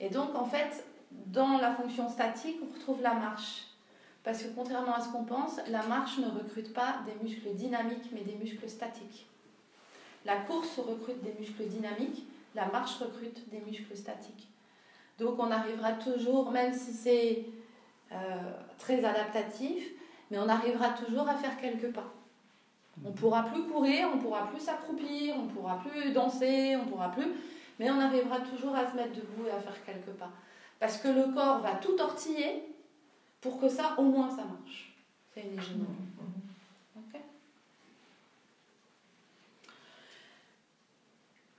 Et donc, en fait, dans la fonction statique, on retrouve la marche. Parce que contrairement à ce qu'on pense, la marche ne recrute pas des muscles dynamiques, mais des muscles statiques. La course recrute des muscles dynamiques, la marche recrute des muscles statiques. Donc on arrivera toujours, même si c'est euh, très adaptatif, mais on arrivera toujours à faire quelques pas. On pourra plus courir, on pourra plus s'accroupir, on pourra plus danser, on pourra plus, mais on arrivera toujours à se mettre debout et à faire quelques pas. Parce que le corps va tout tortiller pour que ça, au moins, ça marche. C'est une hégémonie.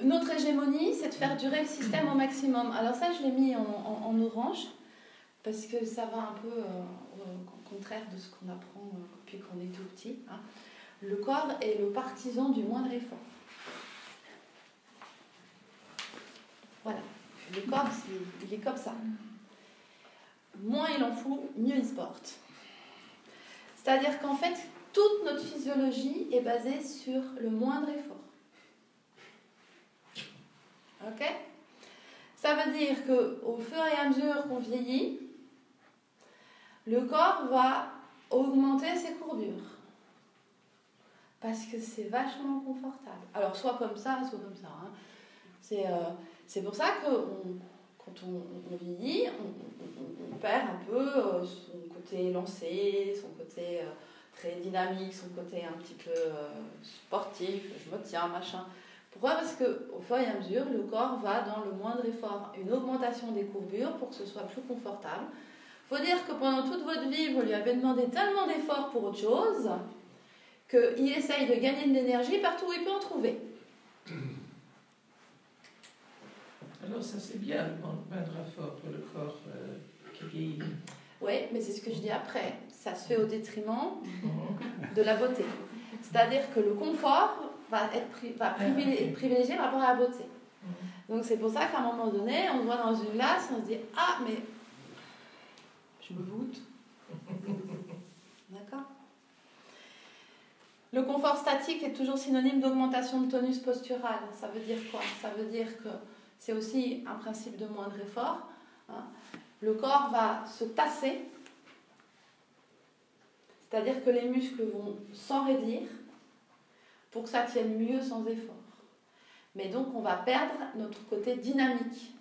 Une autre hégémonie, c'est de faire durer le système au maximum. Alors ça, je l'ai mis en, orange, parce que ça va un peu euh, au contraire de ce qu'on apprend euh, depuis qu'on est tout petit. Hein. Le corps est le partisan du moindre effort. Voilà. Le corps, il est comme ça. Moins il en fout, mieux il se porte. C'est-à-dire qu'en fait, toute notre physiologie est basée sur le moindre effort. Ok? Ça veut dire que au fur et à mesure qu'on vieillit, le corps va augmenter ses courbures. Parce que c'est vachement confortable. Alors, soit comme ça, soit comme ça. Hein. C'est euh, c'est pour ça que quand on, vieillit, on, perd un peu euh, son côté lancé, son côté euh, très dynamique, son côté un petit peu euh, sportif, je me tiens, machin. Pourquoi? Parce qu'au fur et à mesure, le corps va dans le moindre effort, une augmentation des courbures pour que ce soit plus confortable. Faut dire que pendant toute votre vie, vous lui avez demandé tellement d'efforts pour autre chose qu'il essaye de gagner de l'énergie partout où il peut en trouver. Alors ça c'est bien, le rapport pour le corps euh, qui vieillit. Oui, mais c'est ce que je dis après. Ça se fait au détriment mhm. de la beauté. C'est-à-dire que le confort va être va ah, privilégié, par rapport à la beauté. Mhm. Donc c'est pour ça qu'à un moment donné, on voit dans une glace, on se dit Ah, mais je me voûte. D'accord? Le confort statique est toujours synonyme d'augmentation de tonus postural. Ça veut dire quoi? Ça veut dire que c'est aussi un principe de moindre effort. Hein. Le corps va se tasser, c'est-à-dire que les muscles vont s'enraidir pour que ça tienne mieux sans effort. Mais donc on va perdre notre côté dynamique.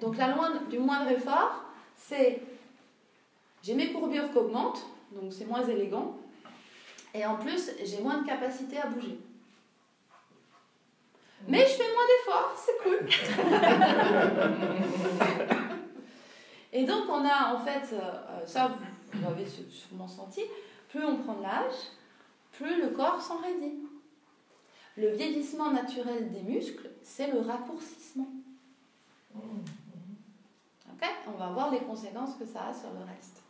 Donc la loi du moindre effort, c'est j'ai mes courbures qui augmentent, donc c'est moins élégant, et en plus j'ai moins de capacité à bouger. Mais je fais moins d'efforts, c'est cool. et donc on a en fait, euh, ça vous l'avez sûrement senti, plus on prend de l'âge, plus le corps s'enraidit. Le vieillissement naturel des muscles, c'est le raccourcissement. Ok? On va voir les conséquences que ça a sur le reste.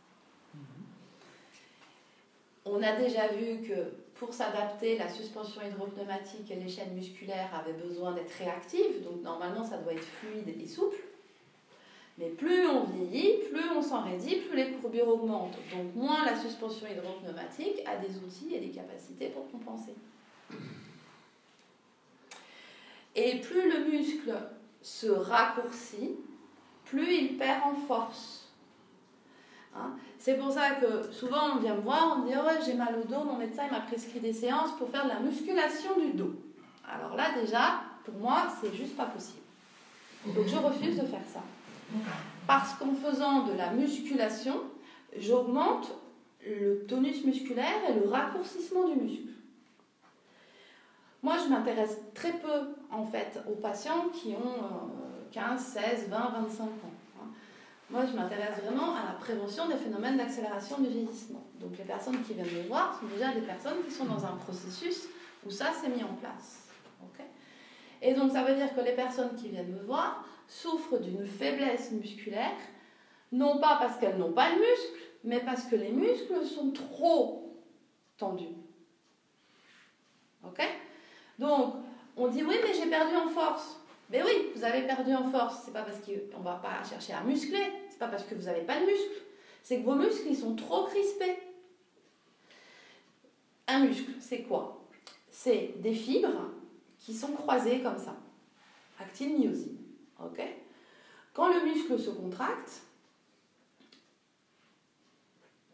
On a déjà vu que pour s'adapter, la suspension hydropneumatique et les chaînes musculaires avaient besoin d'être réactives, donc normalement ça doit être fluide et souple. Mais plus on vieillit, plus on s'enraidit, plus les courbures augmentent. Donc moins la suspension hydropneumatique a des outils et des capacités pour compenser. Et plus le muscle se raccourcit, plus il perd en force. Hein c'est pour ça que souvent on vient me voir, on me dit j'ai mal au dos, mon médecin m'a prescrit des séances pour faire de la musculation du dos. Alors là déjà, pour moi, c'est juste pas possible. Donc je refuse de faire ça. Parce qu'en faisant de la musculation, j'augmente le tonus musculaire et le raccourcissement du muscle. Moi, je m'intéresse très peu en fait aux patients qui ont 15, 16, 20, 25 ans. Moi, je m'intéresse vraiment à la prévention des phénomènes d'accélération du vieillissement. Donc, les personnes qui viennent me voir sont déjà des personnes qui sont dans un processus où ça s'est mis en place. et donc, ça veut dire que les personnes qui viennent me voir souffrent d'une faiblesse musculaire, non pas parce qu'elles n'ont pas de muscles, mais parce que les muscles sont trop tendus. Ok? Donc, on dit oui, mais j'ai perdu en force. Mais oui, vous avez perdu en force. C'est pas parce qu'on va pas chercher à muscler, c'est pas parce que vous n'avez pas de muscles. C'est que vos muscles, ils sont trop crispés. Un muscle, c'est quoi? C'est des fibres qui sont croisées comme ça. actine, myosine. Quand le muscle se contracte,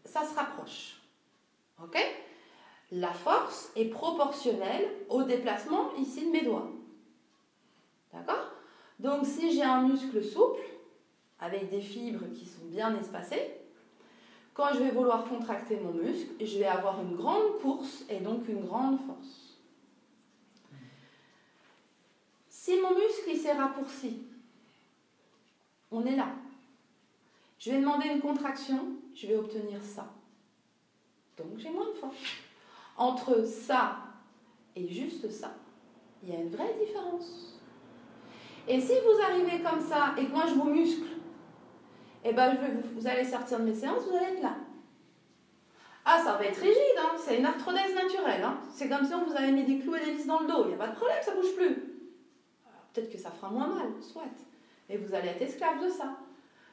ça se rapproche. La force est proportionnelle au déplacement ici de mes doigts. D'accord? Donc si j'ai un muscle souple, avec des fibres qui sont bien espacées, quand je vais vouloir contracter mon muscle, je vais avoir une grande course et donc une grande force. Si mon muscle s'est raccourci, on est là. Je vais demander une contraction, je vais obtenir ça. Donc j'ai moins de force. Entre ça et juste ça, il y a une vraie différence. Et si vous arrivez comme ça et que moi je vous muscle, eh ben, vous allez sortir de mes séances, vous allez être là. Ah, ça va être rigide, hein. c'est une arthrodèse naturelle. Hein. C'est comme si on vous avait mis des clous et des vis dans le dos. Il n'y a pas de problème, ça bouge plus. Peut-être que ça fera moins mal, soit. Et vous allez être esclave de ça.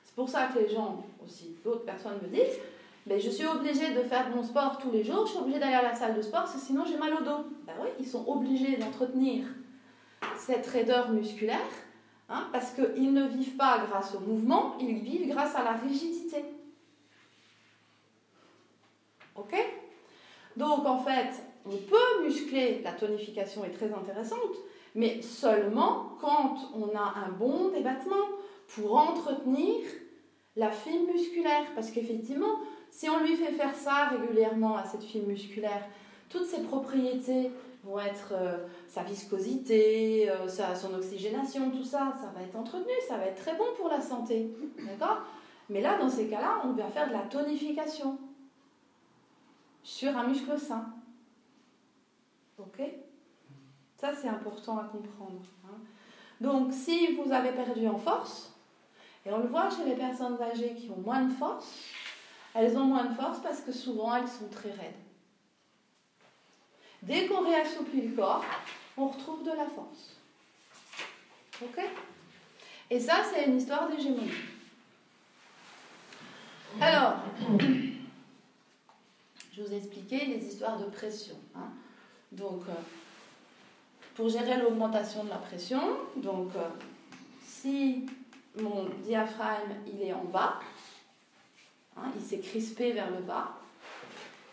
C'est pour ça que les gens, aussi d'autres personnes me disent, mais je suis obligée de faire mon sport tous les jours, je suis obligée d'aller à la salle de sport, parce que sinon j'ai mal au dos. Ben oui, ils sont obligés d'entretenir cette raideur musculaire Hein, parce qu'ils ne vivent pas grâce au mouvement, ils vivent grâce à la rigidité. Ok? Donc en fait, on peut muscler, la tonification est très intéressante, mais seulement quand on a un bon débattement pour entretenir la fibre musculaire. Parce qu'effectivement, si on lui fait faire ça régulièrement à cette fibre musculaire, toutes ses propriétés vont être euh, sa viscosité, euh, sa, son oxygénation, tout ça, ça va être entretenu, ça va être très bon pour la santé. D'accord? Mais là, dans ces cas-là, on va faire de la tonification sur un muscle sain. Ok? Ça, c'est important à comprendre. Hein. Donc, si vous avez perdu en force, et on le voit chez les personnes âgées qui ont moins de force, elles ont moins de force parce que souvent elles sont très raides. Dès qu'on réassouplit le corps, on retrouve de la force. Ok? Et ça, c'est une histoire d'hégémonie. Alors, je vous ai expliqué les histoires de pression. Hein. Donc, euh, pour gérer l'augmentation de la pression, donc euh, si mon diaphragme il est en bas, hein, il s'est crispé vers le bas,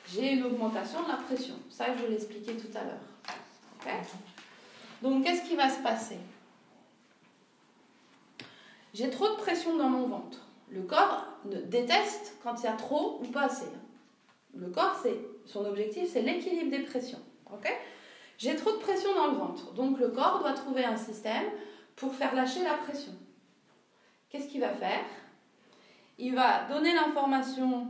j'ai une augmentation de la pression. Ça, je expliqué tout à l'heure. Donc, qu'est-ce qui va se passer? J'ai trop de pression dans mon ventre. Le corps déteste quand il y a trop ou pas assez. Le corps, c'est son objectif, c'est l'équilibre des pressions. J'ai trop de pression dans le ventre. Donc, le corps doit trouver un système pour faire lâcher la pression. Qu'est-ce qu'il va faire? Il va donner l'information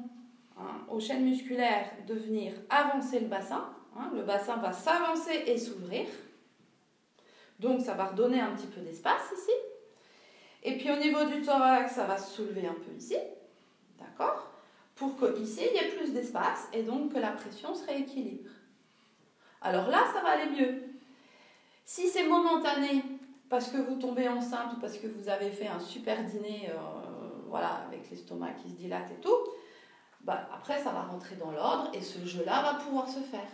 Hein, aux chaînes musculaires de venir avancer le bassin. Hein, le bassin va s'avancer et s'ouvrir. Donc ça va redonner un petit peu d'espace ici. Et puis au niveau du thorax, ça va se soulever un peu ici. D'accord? Pour qu'ici, il y ait plus d'espace et donc que la pression se rééquilibre. Alors là, ça va aller mieux. Si c'est momentané, parce que vous tombez enceinte ou parce que vous avez fait un super dîner, euh, voilà, avec l'estomac qui se dilate et tout, bah, après ça va rentrer dans l'ordre et ce jeu-là va pouvoir se faire.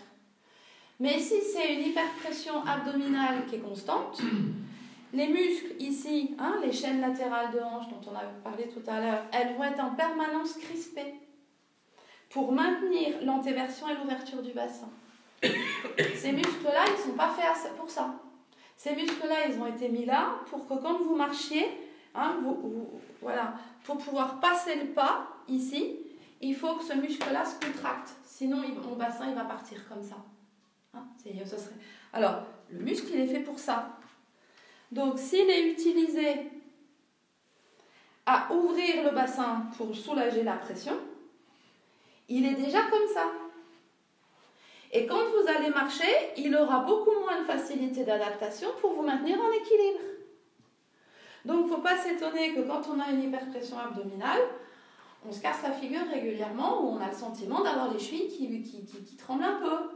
Mais si c'est une hyperpression abdominale qui est constante, les muscles ici, hein, les chaînes latérales de hanche dont on a parlé tout à l'heure, elles vont être en permanence crispées pour maintenir l'antéversion et l'ouverture du bassin. Ces muscles-là, ils ne sont pas faits pour ça. Ces muscles-là, ils ont été mis là pour que quand vous marchiez, hein, voilà, pour pouvoir passer le pas ici, il faut que ce muscle-là se contracte. Sinon, mon bassin, va partir comme ça. Hein, ça serait... Alors, le muscle, il est fait pour ça. Donc, s'il est utilisé à ouvrir le bassin pour soulager la pression, il est déjà comme ça. Et quand vous allez marcher, il aura beaucoup moins de facilité d'adaptation pour vous maintenir en équilibre. Donc, il ne faut pas s'étonner que quand on a une hyperpression abdominale, on se casse la figure régulièrement où on a le sentiment d'avoir les chevilles qui, qui, qui, tremblent un peu.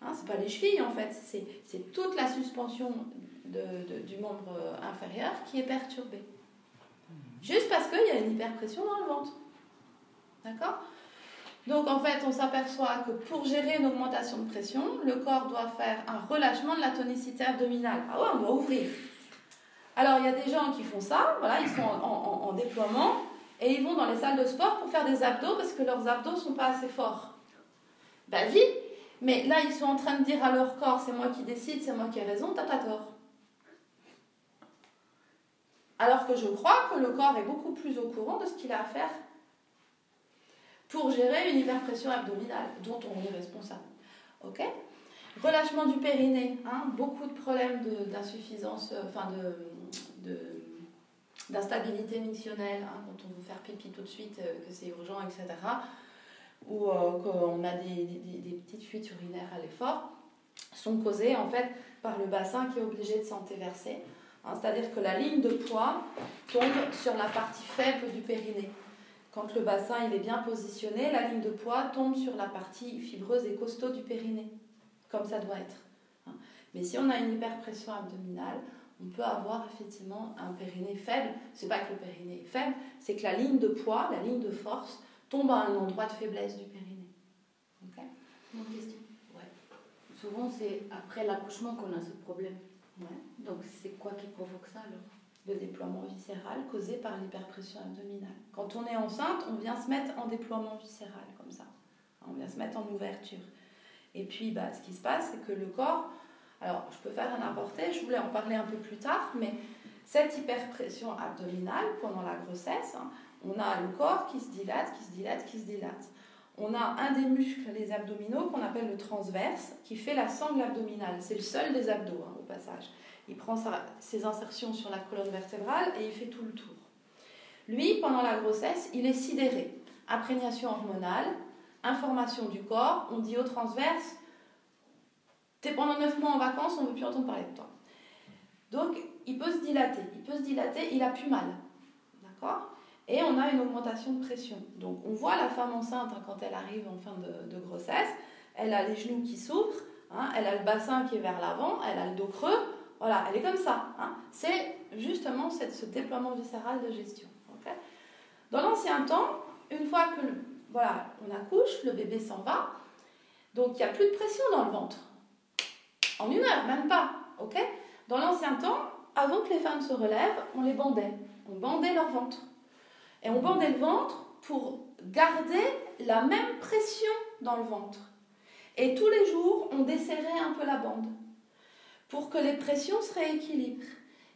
Hein, c'est pas les chevilles en fait, c'est toute la suspension de, du membre inférieur qui est perturbée. Juste parce qu'il y a une hyperpression dans le ventre. D'accord? Donc en fait, on s'aperçoit que pour gérer une augmentation de pression, le corps doit faire un relâchement de la tonicité abdominale. Ah ouais, on doit ouvrir. Alors, il y a des gens qui font ça, voilà, ils sont en, déploiement, et ils vont dans les salles de sport pour faire des abdos parce que leurs abdos sont pas assez forts. Ben, vie Mais là, ils sont en train de dire à leur corps, c'est moi qui décide, c'est moi qui ai raison, t'as pas tort. Alors que je crois que le corps est beaucoup plus au courant de ce qu'il a à faire pour gérer une hyperpression abdominale dont on est responsable. Ok? Relâchement du périnée, hein, beaucoup de problèmes d'insuffisance, euh, enfin de, d'instabilité missionnelle, hein, quand on veut faire pipi tout de suite, euh, que c'est urgent, etc. Ou euh, qu'on a des, des, petites fuites urinaires à l'effort, sont causées en fait par le bassin qui est obligé de s'antéverser. Hein, C'est-à-dire que la ligne de poids tombe sur la partie faible du périnée. Quand le bassin il est bien positionné, la ligne de poids tombe sur la partie fibreuse et costaud du périnée, comme ça doit être. Hein. Mais si on a une hyperpression abdominale, on peut avoir effectivement un périnée faible. C'est pas que le périnée est faible, c'est que la ligne de poids, la ligne de force, tombe à un endroit de faiblesse du périnée. Ok? Mon question. Ouais. Souvent, c'est après l'accouchement qu'on a ce problème. Ouais. Donc, c'est quoi qui provoque ça alors? Le déploiement viscéral causé par l'hyperpression abdominale. Quand on est enceinte, on vient se mettre en déploiement viscéral, comme ça. On vient se mettre en ouverture. Et puis, bah, ce qui se passe, c'est que le corps, alors je peux faire un apporté, je voulais en parler un peu plus tard, mais cette hyperpression abdominale pendant la grossesse, hein, on a le corps qui se dilate, qui se dilate, qui se dilate. On a un des muscles, les abdominaux, qu'on appelle le transverse, qui fait la sangle abdominale. C'est le seul des abdos, hein, au passage. Il prend ses insertions sur la colonne vertébrale et il fait tout le tour. Lui, pendant la grossesse, il est sidéré. Imprégnation hormonale, information du corps, on dit au transverse, t'es pendant 9 mois en vacances, on ne veut plus entendre parler de toi. Donc, il peut se dilater, il peut se dilater, il a plus mal. D'accord? Et on a une augmentation de pression. Donc, on voit la femme enceinte hein, quand elle arrive en fin de, grossesse, elle a les genoux qui s'ouvrent, hein, elle a le bassin qui est vers l'avant, elle a le dos creux, voilà, elle est comme ça. Hein. C'est justement ce déploiement viscéral de gestion. Dans l'ancien temps, une fois que voilà, on accouche, le bébé s'en va, donc il n'y a plus de pression dans le ventre. En une même pas. ok? Dans l'ancien temps, avant que les femmes se relèvent, on les bandait. On bandait leur ventre. Et on bandait le ventre pour garder la même pression dans le ventre. Et tous les jours, on desserrait un peu la bande pour que les pressions se rééquilibrent.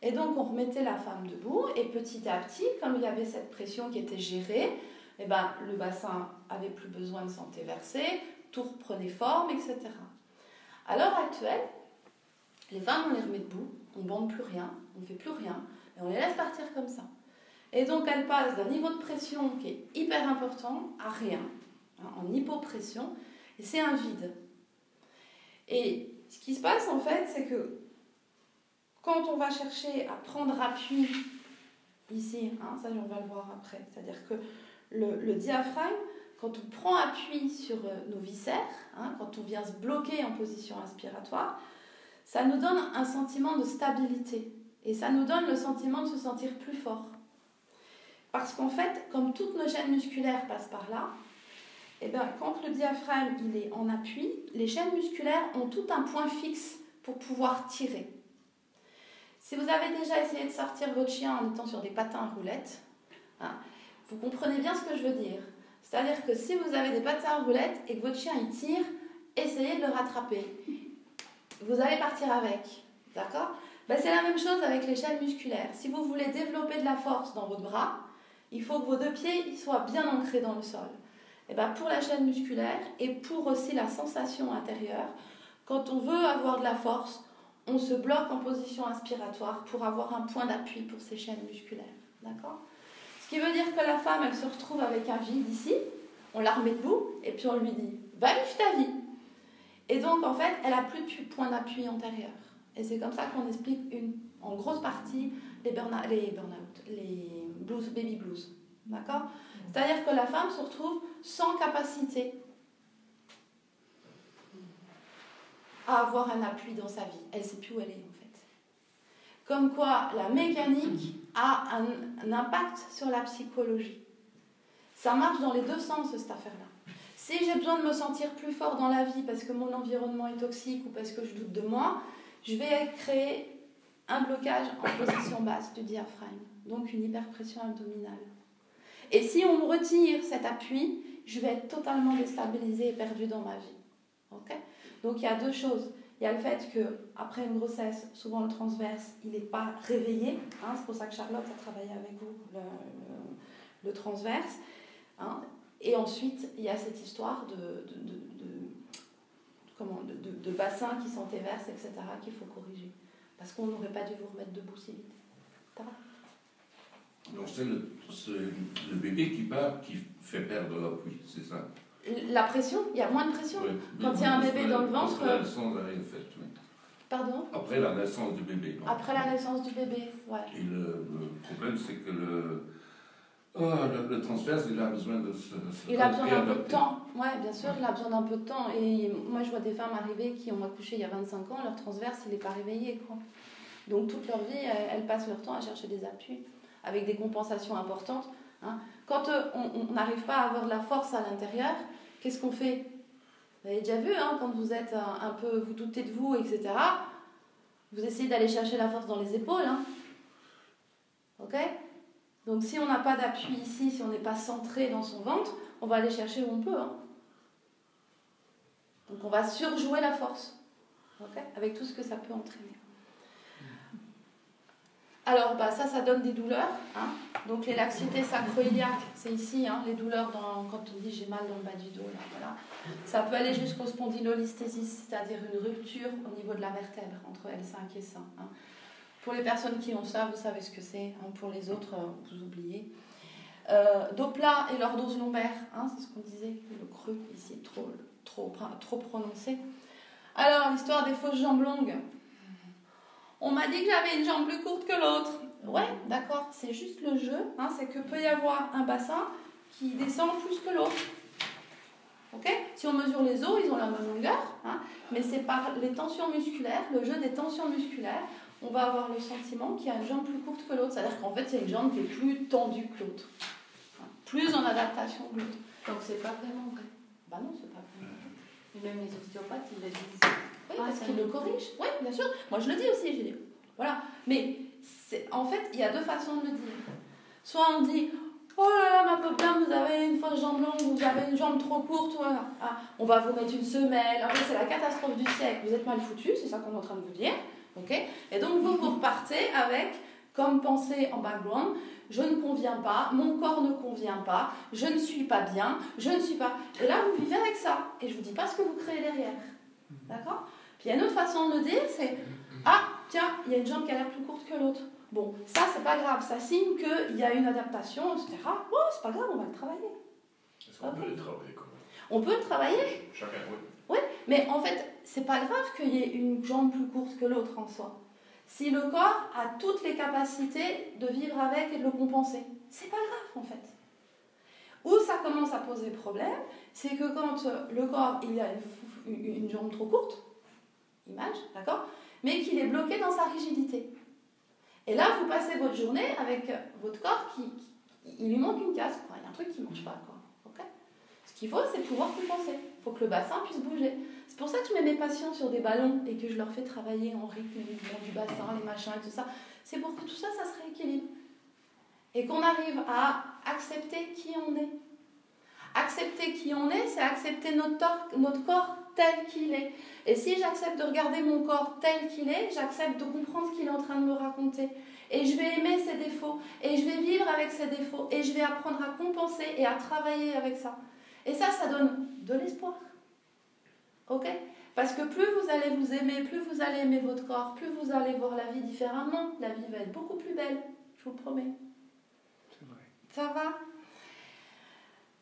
Et donc on remettait la femme debout et petit à petit, comme il y avait cette pression qui était gérée, eh ben, le bassin avait plus besoin de s'entéverser, tout reprenait forme, etc. À l'heure actuelle, les femmes, on les remet debout, on ne bande plus rien, on ne fait plus rien, et on les laisse partir comme ça. Et donc elles passent d'un niveau de pression qui est hyper important à rien, hein, en hypopression, et c'est un vide. Et ce qui se passe en fait, c'est que quand on va chercher à prendre appui ici, hein, ça on va le voir après, c'est-à-dire que le, diaphragme, quand on prend appui sur euh, nos viscères, hein, quand on vient se bloquer en position inspiratoire, ça nous donne un sentiment de stabilité et ça nous donne le sentiment de se sentir plus fort. Parce qu'en fait, comme toutes nos chaînes musculaires passent par là, eh bien, quand le diaphragme il est en appui, les chaînes musculaires ont tout un point fixe pour pouvoir tirer. Si vous avez déjà essayé de sortir votre chien en étant sur des patins à roulettes, hein, vous comprenez bien ce que je veux dire. C'est-à-dire que si vous avez des patins à roulettes et que votre chien il tire, essayez de le rattraper. Vous allez partir avec. D'accord? Ben, C'est la même chose avec les chaînes musculaires. Si vous voulez développer de la force dans votre bras, il faut que vos deux pieds soient bien ancrés dans le sol. Et eh ben pour la chaîne musculaire et pour aussi la sensation intérieure, quand on veut avoir de la force, on se bloque en position inspiratoire pour avoir un point d'appui pour ces chaînes musculaires. D'accord? Ce qui veut dire que la femme, elle se retrouve avec un vide ici, on la remet debout et puis on lui dit Va vivre ta vie Et donc en fait, elle a plus de point d'appui antérieur. Et c'est comme ça qu'on explique une, en grosse partie les burn-out, les, burn les blues, baby blues. D'accord? C'est-à-dire que la femme se retrouve sans capacité à avoir un appui dans sa vie. Elle ne sait plus où elle est en fait. Comme quoi la mécanique a un, impact sur la psychologie. Ça marche dans les deux sens cette affaire-là. Si j'ai besoin de me sentir plus fort dans la vie parce que mon environnement est toxique ou parce que je doute de moi, je vais créer un blocage en position basse du diaphragme, donc une hyperpression abdominale. Et si on me retire cet appui, je vais être totalement déstabilisée et perdue dans ma vie. ok? Donc il y a deux choses. Il y a le fait que après une grossesse, souvent le transverse, il n'est pas réveillé. Hein, c'est pour ça que Charlotte a travaillé avec vous le, le, transverse. Hein. Et ensuite, il y a cette histoire de, de, de, comment, de, bassin qui s'entéverse, etc., qu'il faut corriger. Parce qu'on n'aurait pas dû vous remettre debout si vite. Ça va? Donc c'est le, le, bébé qui part qui fait perdre l'appui, c'est ça? La pression, il y a moins de pression. Quand il y a un bébé dans le ventre. Après la naissance, rien fait, oui. Pardon? Après la naissance du bébé. Après la naissance du bébé, ouais. Et le, le problème, c'est que le, Oh, le, transverse, il a besoin de se. il a besoin d'un peu de temps. Oui, bien sûr, il a besoin d'un peu de temps. Et moi, je vois des femmes arriver qui ont accouché il y a 25 ans, leur transverse, il n'est pas réveillé. Quoi. Donc, toute leur vie, elles, passent leur temps à chercher des appuis avec des compensations importantes. Hein. Quand euh, on n'arrive pas à avoir de la force à l'intérieur, qu'est-ce qu'on fait? Vous avez déjà vu, hein, quand vous êtes un, peu, vous doutez de vous, etc., vous essayez d'aller chercher la force dans les épaules. Hein. Ok? Donc si on n'a pas d'appui ici, si on n'est pas centré dans son ventre, on va aller chercher où on peut. Hein. Donc on va surjouer la force, avec tout ce que ça peut entraîner. Alors bah, ça, ça donne des douleurs. Hein. Donc les laxités sacroiliaques, c'est ici, hein, les douleurs quand on dit j'ai mal dans le bas du dos. voilà. Ça peut aller jusqu'au spondylolisthésis, c'est-à-dire une rupture au niveau de la vertèbre entre L5 et 5. Pour les personnes qui ont ça, vous savez ce que c'est. Hein. pour les autres, euh, vous oubliez. Euh, dos plat et lordose lombaire, hein, c'est ce qu'on disait, le creux ici trop, trop, trop prononcé. Alors, l'histoire des fausses jambes longues. On m'a dit que j'avais une jambe plus courte que l'autre. Ouais, d'accord, c'est juste le jeu. Hein, c'est que peut y avoir un bassin qui descend plus que l'autre. Ok? Si on mesure les os, ils ont la même longueur, hein, mais c'est par les tensions musculaires, le jeu des tensions musculaires, on va avoir le sentiment qu'il y a une jambe plus courte que l'autre. C'est-à-dire qu'en fait, c'est une jambe qui est plus tendue que l'autre. Plus en adaptation que l'autre. Donc c'est pas vraiment vrai. Bah non, c'est pas vraiment vrai. Même les ostéopathes, ils le disent. Oui, parce qu'ils le corrigent. Oui, bien sûr. Moi, je le dis aussi, j'ai dit. Voilà. Mais en fait, il y a deux façons de le dire. Soit on dit Oh là là, ma pauvre dame, vous avez une fausse jambe longue, vous avez une jambe trop courte, voilà. Ah, on va vous mettre une semelle. En fait, c'est la catastrophe du siècle. Vous êtes mal foutu, c'est ça qu'on est en train de vous dire et donc vous, vous repartez avec comme pensée en background, je ne conviens pas, mon corps ne convient pas, je ne suis pas bien, je ne suis pas... Et là, vous vivez avec ça. Et je ne vous dis pas ce que vous créez derrière. D'accord? Puis il y a une autre façon de le dire, c'est Ah, tiens, il y a une jambe qui a l'air plus courte que l'autre. Bon, ça, c'est pas grave, ça signe qu'il y a une adaptation, etc. Bon, c'est pas grave, on va le travailler. Est-ce qu'on peut le travailler On peut le travailler Chacun, oui. Oui, mais en fait, c'est pas grave qu'il y ait une jambe plus courte que l'autre en soi. Si le corps a toutes les capacités de vivre avec et de le compenser, c'est pas grave en fait. Où ça commence à poser problème, c'est que quand le corps il a une, jambe trop courte, image, d'accord, mais qu'il est bloqué dans sa rigidité. Et là, vous passez votre journée avec votre corps qui, il lui manque une case, il y a un truc qui ne marche pas. Quoi. Ce qu'il faut, c'est pouvoir compenser faut que le bassin puisse bouger. C'est pour ça que je mets mes patients sur des ballons et que je leur fais travailler en rythme, du bassin, les machins et tout ça. C'est pour que tout ça, ça se rééquilibre. Et qu'on arrive à accepter qui on est. Accepter qui on est, c'est accepter notre, notre corps tel qu'il est. Et si j'accepte de regarder mon corps tel qu'il est, j'accepte de comprendre ce qu'il est en train de me raconter. Et je vais aimer ses défauts. Et je vais vivre avec ses défauts. Et je vais apprendre à compenser et à travailler avec ça. Et ça, ça donne de l'espoir. Ok? Parce que plus vous allez vous aimer, plus vous allez aimer votre corps, plus vous allez voir la vie différemment. La vie va être beaucoup plus belle, je vous le promets. C'est vrai. Ça va?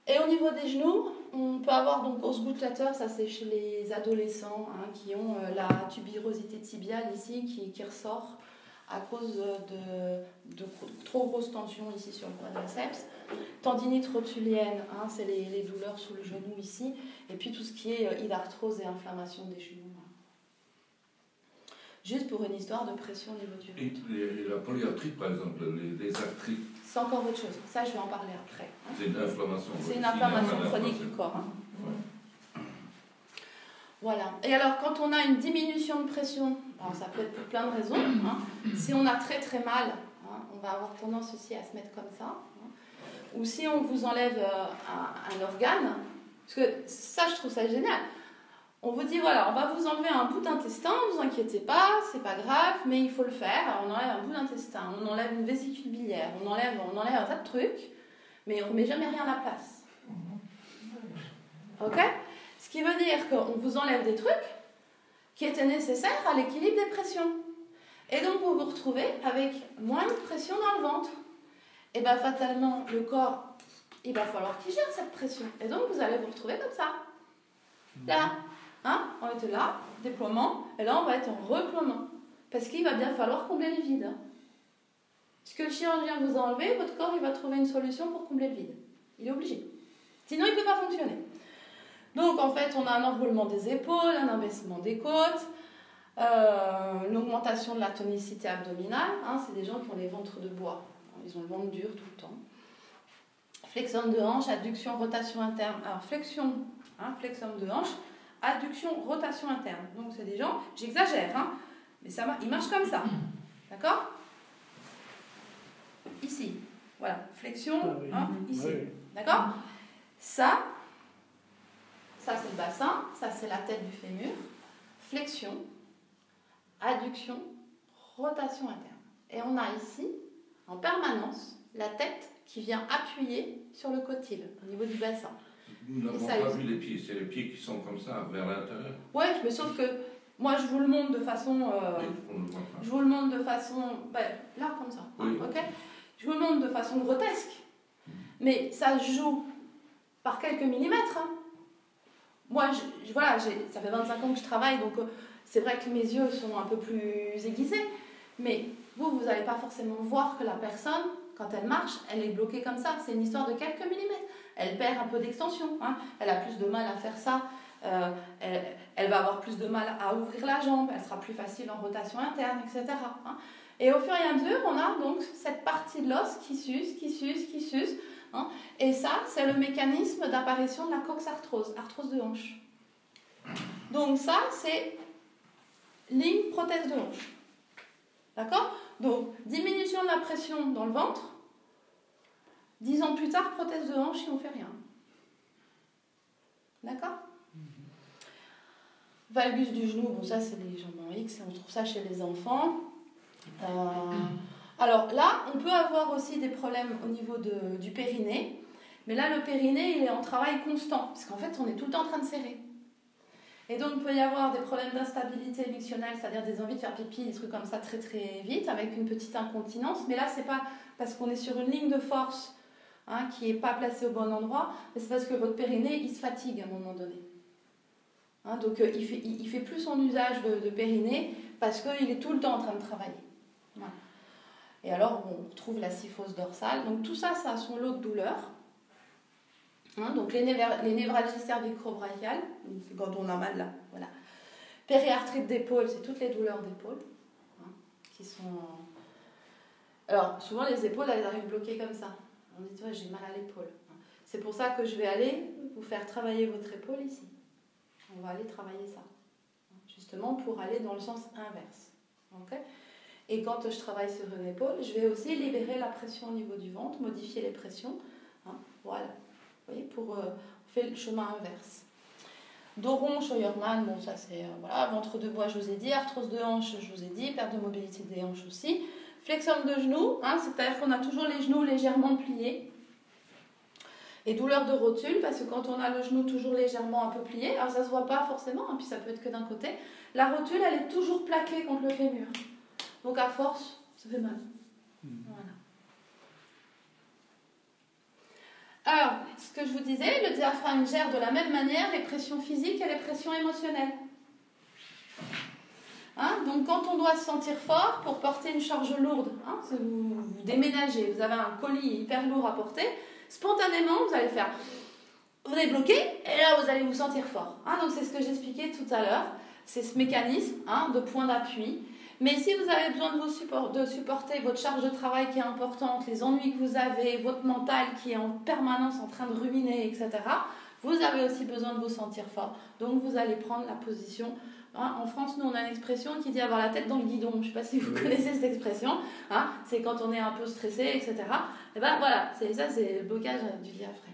Et au niveau des genoux, on peut avoir donc os gouttelateur, ça c'est chez les adolescents hein, qui ont euh, la tubirosité tibiale ici qui, qui ressort à cause de, de, trop grosse tension ici sur le quadriceps. Tendinite rotulienne, hein, c'est les, les, douleurs sous le genou ici. Et puis tout ce qui est euh, hydarthrose et inflammation des genoux. Juste pour une histoire de pression au niveau du Et la polyarthrite, par exemple, les, les arthrites C'est encore autre chose. Ça, je vais en parler après. Hein. C'est une inflammation. C'est une inflammation chronique du corps. Hein. Voilà. Et alors, quand on a une diminution de pression, alors ça peut être pour plein de raisons. hein, si on a très très mal, hein, on va avoir tendance aussi à se mettre comme ça. hein. Ou si on vous enlève euh, un, organe, parce que ça, je trouve ça génial. On vous dit voilà, on va vous enlever un bout d'intestin, ne vous inquiétez pas, c'est pas grave, mais il faut le faire. On enlève un bout d'intestin, on enlève une vésicule biliaire, on enlève, on enlève un tas de trucs, mais on remet jamais rien à la place. Ok? Ce qui veut dire qu'on vous enlève des trucs qui étaient nécessaires à l'équilibre des pressions. Et donc vous vous retrouvez avec moins de pression dans le ventre. Et bien fatalement, le corps, il va falloir qu'il gère cette pression. Et donc vous allez vous retrouver comme ça. Là, hein on était là, déploiement, et là on va être en reploiement. Parce qu'il va bien falloir combler le vide. hein. Ce que le chirurgien vous a enlevé, votre corps il va trouver une solution pour combler le vide. Il est obligé. Sinon il ne peut pas fonctionner. Donc en fait, on a un enroulement des épaules, un abaissement des côtes, euh, l'augmentation de la tonicité abdominale. hein, c'est des gens qui ont les ventres de bois. Ils ont le ventre dur tout le temps. Flexion de hanche, adduction, rotation interne. Alors flexion, hein, flexion de hanche, adduction, rotation interne. Donc c'est des gens, j'exagère, hein, mais ça, ils marchent comme ça. D'accord? Ici. Voilà, flexion, Ah oui. hein, ici. Oui. D'accord? Ça, ça c'est le bassin, ça c'est la tête du fémur. Flexion, adduction, rotation interne. Et on a ici, en permanence, la tête qui vient appuyer sur le cotyle au niveau du bassin. Nous n'avons pas vu les pieds, c'est les pieds qui sont comme ça, vers l'intérieur. Ouais, mais sauf que moi je vous le montre de façon. euh, Oui, on ne le voit pas. Je vous le montre de façon. ben, là, comme ça. Oui. Ok Je vous le montre de façon grotesque. Mais ça joue par quelques millimètres. hein. Moi, je, voilà, ça fait 25 ans que je travaille, donc euh, c'est vrai que mes yeux sont un peu plus aiguisés. Mais vous, vous n'allez pas forcément voir que la personne, quand elle marche, elle est bloquée comme ça. C'est une histoire de quelques millimètres. Elle perd un peu d'extension. hein. Elle a plus de mal à faire ça. Euh, elle, elle va avoir plus de mal à ouvrir la jambe. Elle sera plus facile en rotation interne, etc. hein. Et au fur et à mesure, on a donc cette partie de l'os qui s'use, qui s'use, qui s'use. Hein. Et ça, c'est le mécanisme d'apparition de la coxarthrose, arthrose de hanche. Donc ça, c'est ligne prothèse de hanche. D'accord? Donc, diminution de la pression dans le ventre. Dix ans plus tard, prothèse de hanche et on fait rien. D'accord? Valgus du genou, bon ça c'est les jambes en X, on trouve ça chez les enfants. Euh, alors là, on peut avoir aussi des problèmes au niveau de- du périnée, mais là le périnée il est en travail constant, parce qu'en fait on est tout le temps en train de serrer. Et donc il peut y avoir des problèmes d'instabilité mictionnelle, c'est-à-dire des envies de faire pipi, des trucs comme ça très très vite, avec une petite incontinence, mais là c'est pas parce qu'on est sur une ligne de force hein, qui n'est pas placée au bon endroit, mais c'est parce que votre périnée il se fatigue à un moment donné. Hein, donc euh, il, fait, il fait plus son usage de, de périnée parce qu'il est tout le temps en train de travailler. Voilà. Et alors on retrouve la syphose dorsale. Donc tout ça, ça a son lot de douleurs. Hein, donc les, les névralgies cervico-brachiales, c'est quand on a mal là. Voilà. Périarthrite d'épaule, c'est toutes les douleurs d'épaule hein, qui sont. Alors souvent les épaules, elles arrivent bloquées comme ça. On dit ouais, j'ai mal à l'épaule. C'est pour ça que je vais aller vous faire travailler votre épaule ici. On va aller travailler ça. Justement pour aller dans le sens inverse. Ok? Et quand je travaille sur une épaule, je vais aussi libérer la pression au niveau du ventre, modifier les pressions. hein, voilà. Vous voyez, pour, euh, on fait le chemin inverse. Doron, Scheuermann, bon ça c'est, euh, voilà, ventre de bois je vous ai dit, arthrose de hanche je vous ai dit, perte de mobilité des hanches aussi. Flexion de genoux, hein, c'est-à-dire qu'on a toujours les genoux légèrement pliés. Et douleur de rotule, parce que quand on a le genou toujours légèrement un peu plié, alors ça se voit pas forcément, hein, puis ça peut être que d'un côté, la rotule elle est toujours plaquée contre le fémur. Donc à force, ça fait mal. Voilà. Alors, ce que je vous disais, le diaphragme gère de la même manière les pressions physiques et les pressions émotionnelles. Hein, donc quand on doit se sentir fort pour porter une charge lourde, hein, vous déménagez, vous avez un colis hyper lourd à porter, spontanément vous allez faire, vous allez bloquer et là vous allez vous sentir fort. Hein, donc c'est ce que j'expliquais tout à l'heure, c'est ce mécanisme hein, de point d'appui. Mais si vous avez besoin de, vous support- de supporter votre charge de travail qui est importante, les ennuis que vous avez, votre mental qui est en permanence en train de ruminer, etc., Vous avez aussi besoin de vous sentir fort. Donc vous allez prendre la position. Hein, en France, nous, on a une expression qui dit avoir la tête dans le guidon. Je ne sais pas si vous connaissez cette expression. Hein, c'est quand on est un peu stressé, etc. Et ben voilà, c'est ça, c'est le blocage du diaphragme.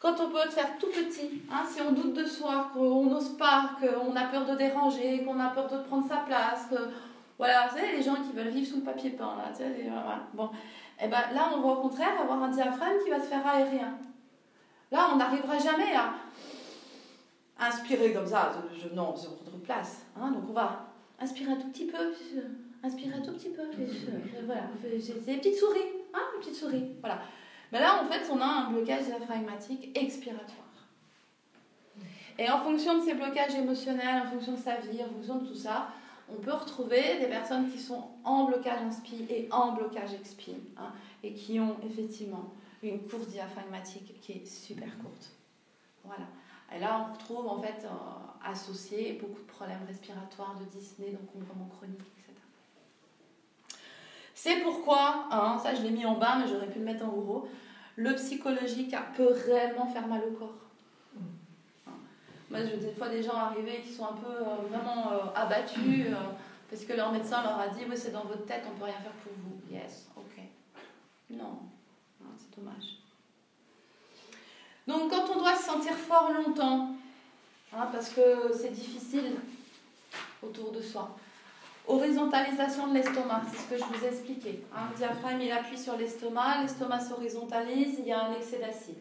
Quand on peut te faire tout petit, hein, si on doute de soi, qu'on n'ose pas, qu'on a peur de déranger, qu'on a peur de prendre sa place, que voilà, vous savez, les gens qui veulent vivre sous le papier peint, là, tu sais, voilà. bon, et eh ben là, on va au contraire avoir un diaphragme qui va se faire aérien. Là, on n'arrivera jamais à inspirer comme ça, je, non, sur votre place. Hein, donc on va inspirer un tout petit peu, inspirer un tout petit peu, voilà, c'est des petites souris, hein, des petites souris, voilà. Mais là, en fait, on a un blocage diaphragmatique expiratoire. Et en fonction de ces blocages émotionnels, en fonction de sa vie, en fonction de tout ça, on peut retrouver des personnes qui sont en blocage inspi et en blocage expi, hein, et qui ont effectivement une course diaphragmatique qui est super courte. Voilà. Et là, on retrouve en fait euh, associé beaucoup de problèmes respiratoires, de dyspnée, d'encombrement chronique, etc. C'est pourquoi, hein, ça je l'ai mis en bas, mais j'aurais pu le mettre en haut, le psychologique peut réellement faire mal au corps. Hein. Moi, je des fois des gens arrivés qui sont un peu euh, vraiment euh, abattus parce que leur médecin leur a dit Oui, c'est dans votre tête, on ne peut rien faire pour vous. Yes, ok. Non, c'est dommage. Donc quand on doit se sentir fort longtemps, hein, parce que c'est difficile autour de soi, horizontalisation de l'estomac, c'est ce que je vous ai expliqué. Hein. le diaphragme, il appuie sur l'estomac, l'estomac s'horizontalise, il y a un excès d'acide.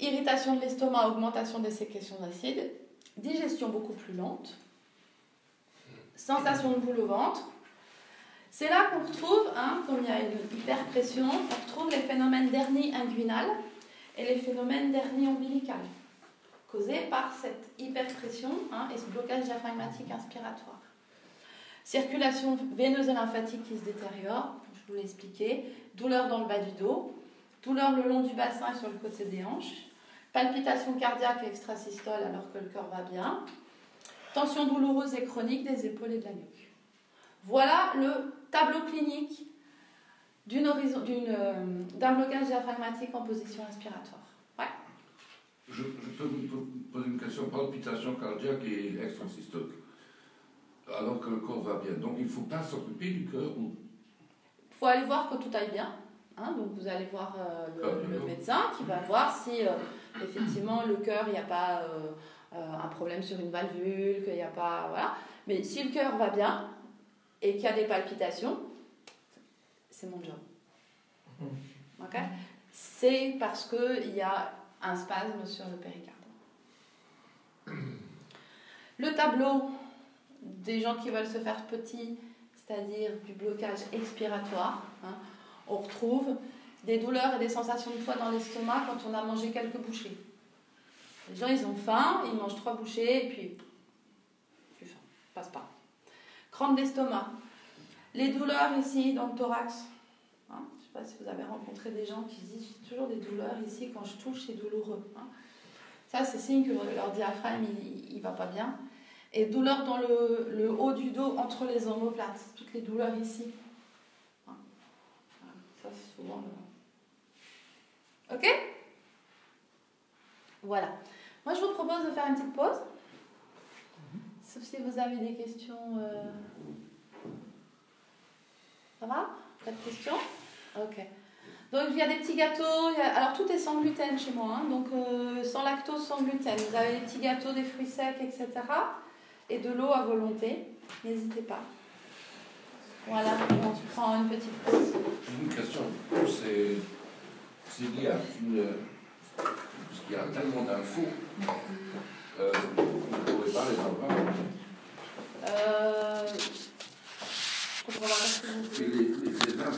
Irritation de l'estomac, augmentation des sécrétions d'acide, digestion beaucoup plus lente, sensation de boule au ventre. C'est là qu'on retrouve, hein, comme il y a une hyperpression, on retrouve les phénomènes d'hernie inguinale et les phénomènes d'hernie ombilicale, causés par cette hyperpression hein, et ce blocage diaphragmatique inspiratoire. Circulation veineuse et lymphatique qui se détériore, je vous l'ai expliqué, douleur dans le bas du dos, douleur le long du bassin et sur le côté des hanches, palpitation cardiaque et alors que le cœur va bien, tension douloureuse et chronique des épaules et de la nuque. Voilà le tableau clinique euh, d'un blocage diaphragmatique en position respiratoire. Je, peux vous poser une question palpitation cardiaque et alors que le corps va bien. Donc il ne faut pas s'occuper du cœur Il faut aller voir que tout aille bien. Hein, donc vous allez voir euh, le, médecin qui va voir si euh, effectivement le cœur, il n'y a pas un problème sur une valvule, qu'il n'y a pas. Voilà. Mais si le cœur va bien et qu'il y a des palpitations, c'est mon job. Mhm. Ok? C'est parce qu'il y a un spasme sur le péricarde. Le tableau des gens qui veulent se faire petit, c'est-à-dire du blocage expiratoire, hein, on retrouve des douleurs et des sensations de poids dans l'estomac quand on a mangé quelques bouchées. Les gens, ils ont faim, ils mangent trois bouchées et puis, plus faim, passe pas. Crampe d'estomac, les douleurs ici dans le thorax. Hein, je ne sais pas si vous avez rencontré des gens qui disent j'ai toujours des douleurs ici, quand je touche, c'est douloureux. Hein. Ça, c'est signe que leur diaphragme, il ne va pas bien. Et douleurs dans le, le, haut du dos, entre les omoplates, toutes les douleurs ici. Hein. Ça, c'est souvent Ok? Voilà. Moi, je vous propose de faire une petite pause. Sauf si vous avez des questions. Euh, ça va? Pas de questions? Ok. Donc il y a des petits gâteaux. Alors tout est sans gluten chez moi. Hein. donc euh, sans lactose, sans gluten. Vous avez des petits gâteaux, des fruits secs, etc. Et de l'eau à volonté. N'hésitez pas. Voilà, on se prend une petite pause. Une question. C'est lié à une. Parce qu'il y a tellement d'infos. Euh, vous ne pourrez pas les avoir. Euh, les